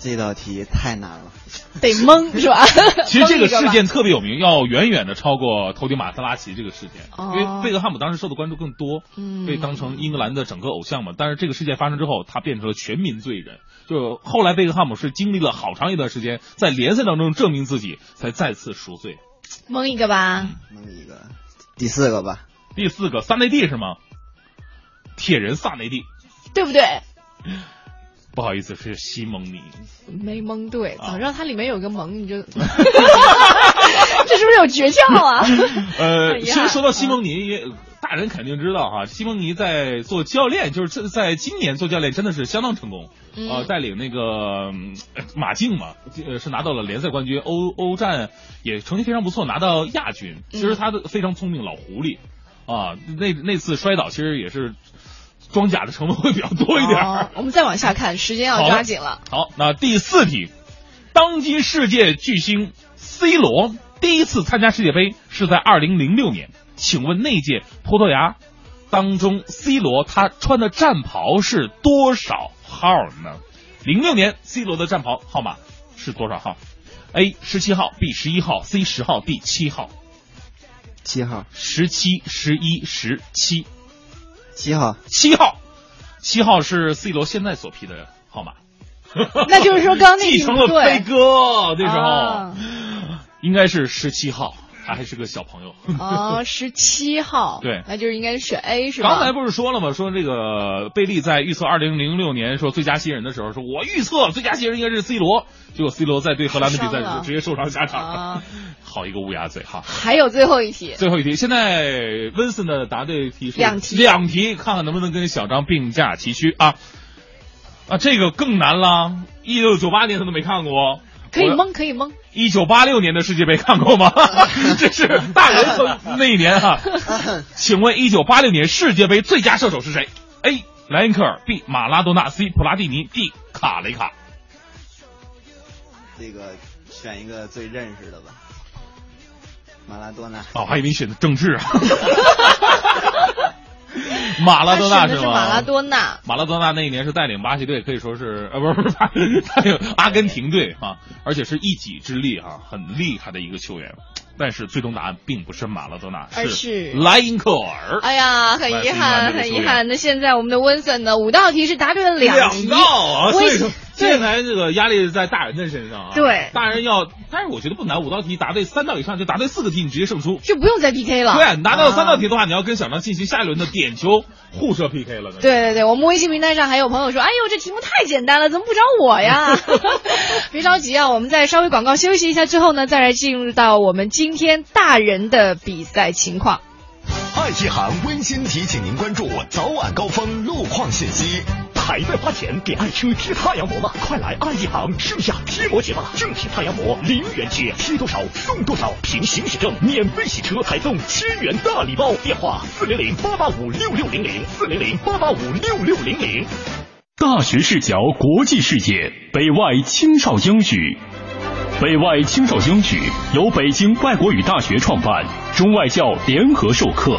这道题太难了，得蒙是吧？其实这个事件特别有名，要远远的超过头顶马特拉齐这个事件，哦因为贝克汉姆当时受的关注更多，嗯被当成英格兰的整个偶像嘛。但是这个事件发生之后，他变成了全民罪人。就后来贝克汉姆是经历了好长一段时间，在联赛当中证明自己，才再次赎罪。蒙一个吧。蒙一个，第四个吧。第四个萨内蒂是吗？铁人萨内蒂，对不对？不好意思，是西蒙尼。没蒙对，啊早知道它里面有个蒙，你就 这是不是有诀窍啊？呃，其实说到西蒙尼，也大人肯定知道哈，西蒙尼在做教练，就是在今年做教练真的是相当成功。嗯呃，带领那个嗯马竞嘛，呃是拿到了联赛冠军，欧欧战也成绩非常不错，拿到亚军。其实他的非常聪明，老狐狸啊，那那次摔倒其实也是装甲的成分会比较多一点。哦我们再往下看，时间要抓紧了。好，那第四题，当今世界巨星 C 罗第一次参加世界杯是在二零零六年，请问那届葡萄牙当中，C 罗他穿的战袍是多少号呢？零六年 C 罗的战袍号码是多少号？A 十七号，B 十一号，C 十号，D 七号。七号，十七、十一、十七，七号，七号，七号是 C 罗现在所批的号码。那就是说刚刚那题 继承了对。飞哥那时候、啊。应该是十七号，他还是个小朋友。哦，十七号，对那就是应该选 A 是吧？刚才不是说了吗？说这个贝利在预测二零零六年说最佳新人的时候，说我预测最佳新人应该是 C 罗，结果 C 罗在对荷兰的比赛受伤了时直接受伤下场啊，好一个乌鸦嘴哈。还有最后一题，最后一题，现在温森的答对题数两题两题，看看能不能跟小张并驾齐驱啊！啊，这个更难了，一九九八年他都没看过，可以蒙，可以蒙。一九八六年的世界杯看过吗？这是大人从那一年哈、请问一九八六年世界杯最佳射手是谁？A. 莱因克尔，B. 马拉多纳，C. 普拉蒂尼，D. 卡雷卡。这个选一个最认识的吧，马拉多纳。哦，还以为你选的政治啊。马拉多纳是吗？马拉多纳。马拉多纳那一年是带领巴西队，可以说是呃，不是不是，带领阿根廷队啊，而且是一己之力啊、很厉害的一个球员。但是最终答案并不是马拉多纳，而是莱因克尔。哎呀，很遗憾，很遗憾。那现在我们的温森呢？五道题是答对了两题，道啊，所以说对现在这个压力在大人的身上啊。对大人要，但是我觉得不难，五道题答对三道以上就答对四个题，你直接胜出。就不用再 PK 了。对，你拿到三道啊题的话，你要跟小张进行下一轮的点球互射 PK 了。对对对，我们微信平台上还有朋友说：“哎呦，这题目太简单了，怎么不找我呀？” 别着急啊，我们再稍微广告休息一下之后呢，再来进入到我们今天大人的比赛情况。爱一行温馨提醒您关注早晚高峰路况信息。还在花钱给爱车贴太阳膜吗？快来爱一行盛夏贴膜节吧！正品太阳膜零元贴，贴多少送多少，凭行驶证免费洗车，还送千元大礼包。电话四零零八八五六六零零四零零八八五六六零零。大学视角，国际视野，北外青少英语。北外青少英语由北京外国语大学创办，中外教联合授课。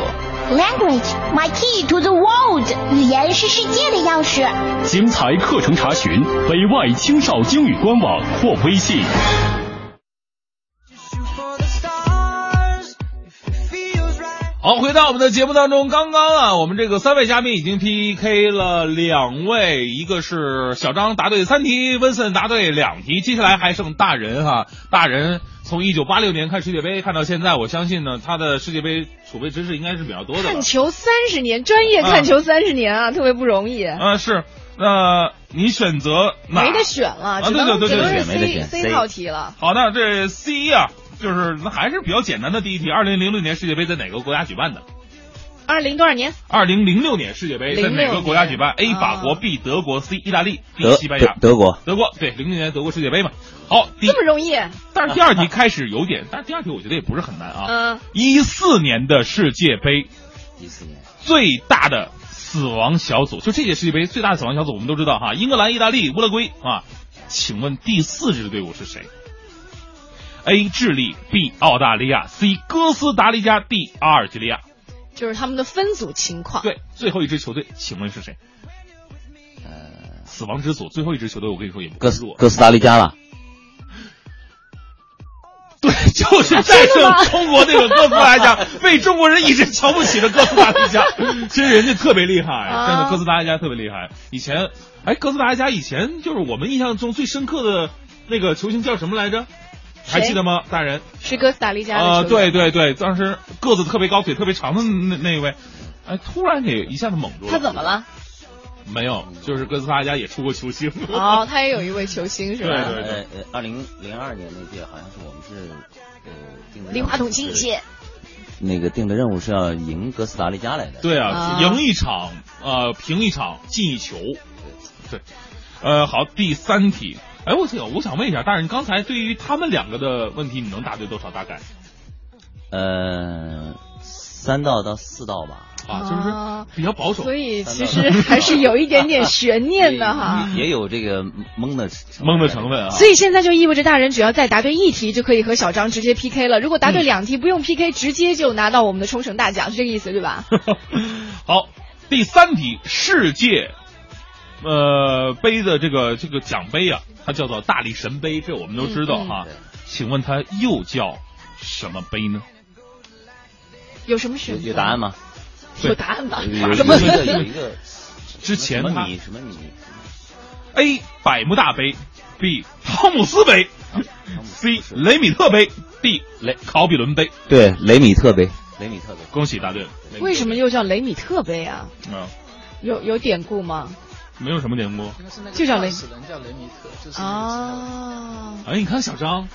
Language, my key to the world。语言是世界的钥匙。精彩课程查询北外青少英语官网或微信。好，回到我们的节目当中，刚刚啊，我们这个三位嘉宾已经 PK 了两位，一个是小张答对三题，温森答对两题，接下来还剩大人哈，大人从一九八六年看世界杯看到现在，我相信呢，他的世界杯储备知识应该是比较多的看。球三十年，专业看球三十年啊，特别不容易。啊、是，那你选择哪？没得选了，啊，只对对对对，能只能是没得 C 选 C 套题了。好，那这 C 啊，就是那还是比较简单的第一题。二零零六年世界杯在哪个国家举办的？二零多少年？二零零六年世界杯在哪个国家举办？A 法国，B 德国，C 意大利，D 西班牙。德德国德国对，零六年德国世界杯嘛。好，这么容易？但是第二题开始有点，但是第二题我觉得也不是很难啊。嗯，一四年的世界杯，一四年最大的死亡小组，就这届世界杯最大的死亡小组，我们都知道哈，英格兰、意大利、乌拉圭啊。请问第四支队伍是谁？A. 智利，B. 澳大利亚，C. 哥斯达黎加，D. 阿尔及利亚。就是他们的分组情况。对，最后一支球队，请问是谁？呃，死亡之组最后一支球队，我跟你说也不哥斯弱。哥斯达黎加了。对，就是战胜中国那个哥斯达黎加，被中国人一直瞧不起的哥斯达黎加。其实人家特别厉害，啊真的哥斯达黎加特别厉害。以前，哎，哥斯达黎加以前就是我们印象中最深刻的那个球星叫什么来着？还记得吗，大人？是哥斯达黎加的啊、球员对对对，当时个子特别高、腿特别长的那那一位，哎，突然给一下子懵住了。他怎么了？没有，就是哥斯达黎加也出过球星。哦，他也有一位球星是吧？对对对呃呃，二零零二年那届好像是我们是呃定的离话筒近一些。那个定的任务是要赢哥斯达黎加来的。对啊，啊赢一场，呃，平一场，进一球。对，呃，好，第三题。哎，我想我想问一下，大人，刚才对于他们两个的问题，你能答对多少？大概呃，三道到四道吧。啊，就是比较保守。所以其实 还是有一点点 悬念的哈。也有这个蒙的蒙的成分啊。所以现在就意味着大人只要再答对一题，就可以和小张直接 PK 了。如果答对两题，不用 PK，直接就拿到我们的冲绳大奖，是这个意思对吧？好，第三题，世界呃杯的这个这个奖杯啊，它叫做大力神杯，这我们都知道哈。请问它又叫什么杯呢？有什么选择？有答案吗？有答案吧？有什么有一个有一个之前什么它米什么你 A 百慕大杯，B 汤姆斯杯，C 雷米特杯，D 雷考比伦杯，对，雷米特杯，雷米特杯，恭喜答对了。为什么又叫雷米特杯啊？嗯，有有典故吗？没有什么典故，就叫雷死人叫雷米特，就是啊。哎，你看小张，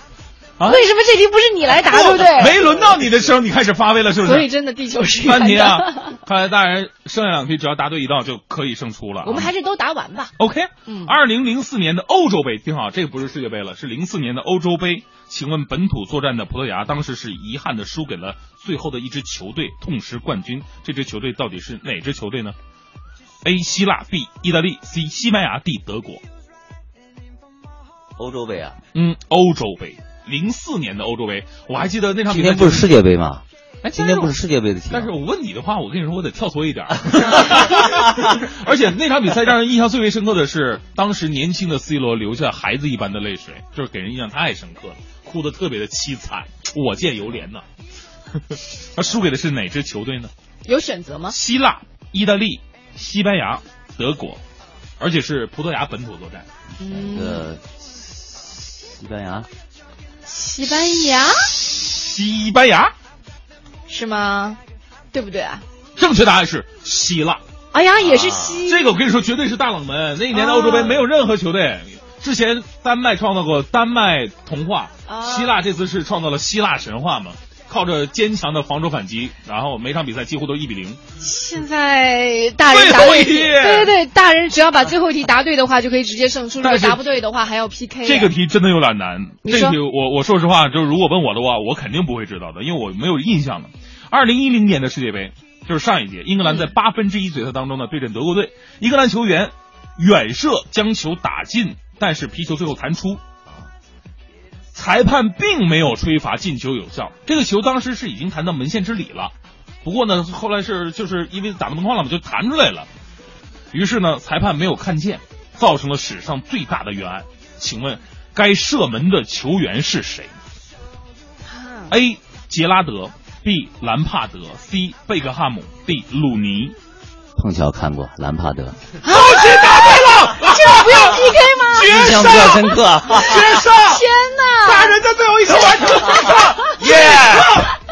啊，为什么这题不是你来答，对不对？没轮到你的时候，你开始发威了，是不是？所以真的地球是三题圆的啊，看来大人剩下两题只要答对一道就可以胜出了啊。我们还是都答完吧。OK，嗯二零零四年的欧洲杯，听好，这个不是世界杯了，是零四年的欧洲杯。请问本土作战的葡萄牙当时是遗憾的输给了最后的一支球队，痛失冠军。这支球队到底是哪支球队呢？A. 希腊 B. 意大利 C. 西班牙 D. 德国。欧洲杯啊，嗯，欧洲杯，零四年的欧洲杯，我还记得那场比赛今天不是世界杯吗？哎，今天不是世界杯的但是我问你的话，我跟你说，我得跳脱一点儿。而且那场比赛让人印象最为深刻的是，当时年轻的 C 罗流下孩子一般的泪水，就是给人印象太深刻了，哭得特别的凄惨，我见犹怜呐。他输给的是哪支球队呢？有选择吗？希腊、意大利、西班牙、德国，而且是葡萄牙本土作战。嗯，呃，西班牙，西班牙西班牙是吗？对不对啊？正确答案是希腊。哎呀，也是西。这个我跟你说，绝对是大冷门。那一年的欧洲杯没有任何球队。之前丹麦创造过丹麦童话，希腊这次是创造了希腊神话嘛？靠着坚强的防守反击，然后每场比赛几乎都一比零。现在大人答对对对对，大人只要把最后一题答对的话，就可以直接胜出。如果答不对的话，还要 PK 啊。这个题真的有点难。这题我我说实话，就是如果问我的话，我肯定不会知道的，因为我没有印象了。二零一零年的世界杯就是上一届，英格兰在八分之一决赛当中呢对阵德国队，英格兰球员远射将球打进，但是皮球最后弹出。裁判并没有吹罚进球有效，这个球当时是已经弹到门线之里了，不过呢，后来是就是因为打到门框了嘛，就弹出来了。于是呢，裁判没有看见，造成了史上最大的冤案。请问该射门的球员是谁？A. 杰拉德，B. 兰帕德，C. 贝克汉姆，D. 鲁尼。碰巧看过兰帕德，恭喜答对了！这不要 PK 吗？绝印象比较深刻。绝杀！天哪！大人在最后一刻完成绝杀！耶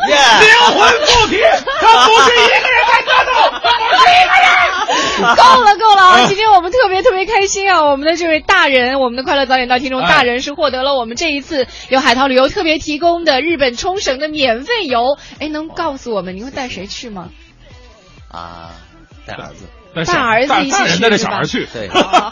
耶！灵魂附体，他不是一个人在战斗，不是一个人。够了够了啊！今天我们特别特别开心啊！我们的这位大人，我们的快乐早点到听众大人是获得了我们这一次由海淘旅游特别提供的日本冲绳的免费游。哎，能告诉我们您会带谁去吗？啊，带儿子。大儿子一起去带着小孩去，对，好吧，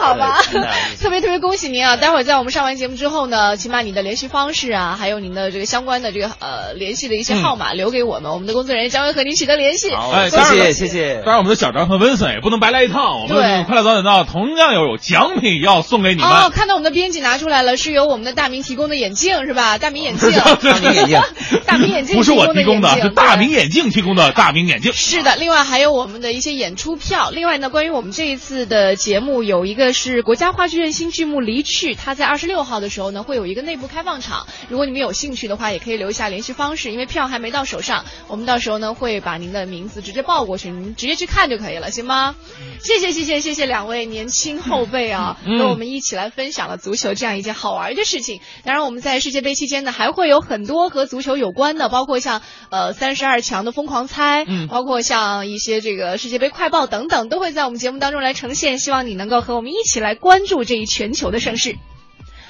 好吧 特别特别恭喜您啊！待会儿在我们上完节目之后呢，请把你的联系方式啊，还有您的这个相关的这个呃联系的一些号码留给我们，我们的工作人员将会和您取得联系。哎，谢谢谢谢。当然，我们的小张和温森也不能白来一趟，我们快乐早点到同样有奖品要送给你们。哦，看到我们的编辑拿出来了，是由我们的大明提供的眼镜是吧？大明眼镜，大明眼镜，大明眼镜不是我提供的，眼镜是大明眼镜提供的大明眼镜。是的，另外还有我们的一些演出票。另外呢，关于我们这一次的节目，有一个是国家话剧院新剧目《离去》，它在二十六号的时候呢，会有一个内部开放场。如果你们有兴趣的话，也可以留下联系方式，因为票还没到手上，我们到时候呢会把您的名字直接报过去，您直接去看就可以了，行吗？谢谢谢谢谢谢两位年轻后辈啊，嗯和我们一起来分享了足球这样一件好玩的事情。当然，我们在世界杯期间呢，还会有很多和足球有关的，包括像呃三十二强的疯狂猜，嗯包括像一些这个世界杯快报等等，都会在我们节目当中来呈现。希望你能够和我们一起来关注这一全球的盛事。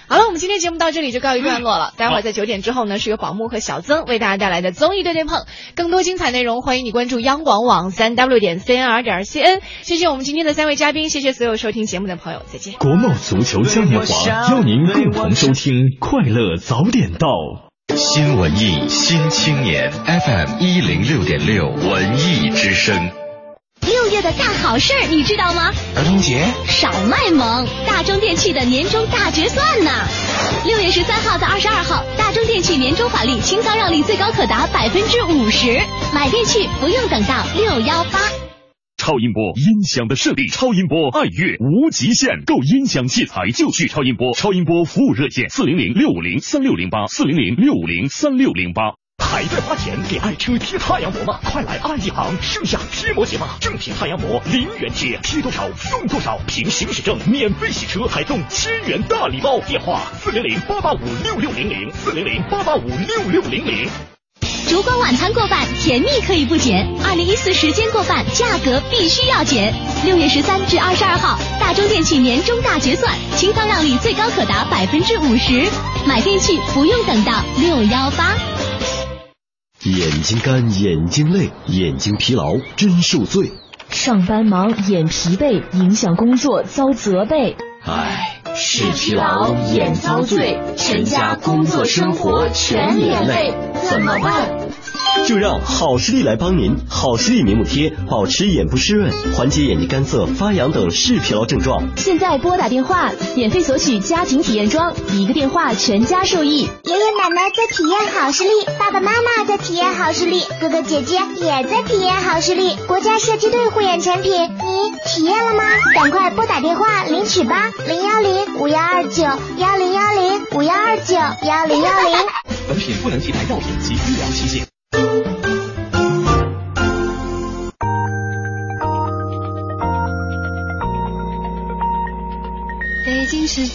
好了，我们今天节目到这里就告一段落了。待会儿在九点之后呢，是由宝木和小曾为大家带来的综艺对对碰。更多精彩内容，欢迎你关注央广网三 w 点 cnr 点 cn。谢谢我们今天的三位嘉宾，谢谢所有收听节目的朋友，再见。国贸足球嘉年华邀您共同收听《快乐早点到》。新文艺新青年 FM 一零六点六文艺之声。六月的大好事儿你知道吗？儿童节少卖萌，大中电器的年终大决算呢！六月十三号到二十二号，大中电器年终返利清仓让利最高可达百分之五十，买电器不用等到六幺八。超音波音响的胜利，超音波爱乐无极限，购音响器材就去超音波，超音波服务热线四零零六五零三六零八四零零六五零三六零八。还在花钱给爱车贴太阳膜吗？快来爱一行，盛夏贴膜节吧！正品太阳膜零元贴，贴多少送多少，凭行驶证免费洗车，还送千元大礼包。电话四零零八八五六六零零四零零八八五六六零零。烛光晚餐过半，甜蜜可以不减。二零一四时间过半，价格必须要减。六月十三至二十二号，大中电器年终大结算，清仓让利最高可达百分之五十，买电器不用等到六幺八。眼睛干，眼睛累，眼睛疲劳真受罪。上班忙，眼疲惫，影响工作遭责备。唉，视疲劳，眼遭罪，全家工作生活全连累，怎么办？就让好视力来帮您，好视力明目贴，保持眼部湿润，缓解眼睛干涩、发痒等视疲劳症状。现在拨打电话，免费索取家庭体验装，一个电话全家受益。爷爷奶奶在体验好视力，爸爸妈妈在体验好视力，哥哥姐姐也在体验好视力。国家射击队护眼产品，你体验了吗？赶快拨打电话领取吧，零幺零五幺二九幺零幺零五幺二九幺零幺零。本品不能替代药品及医疗器械。北京时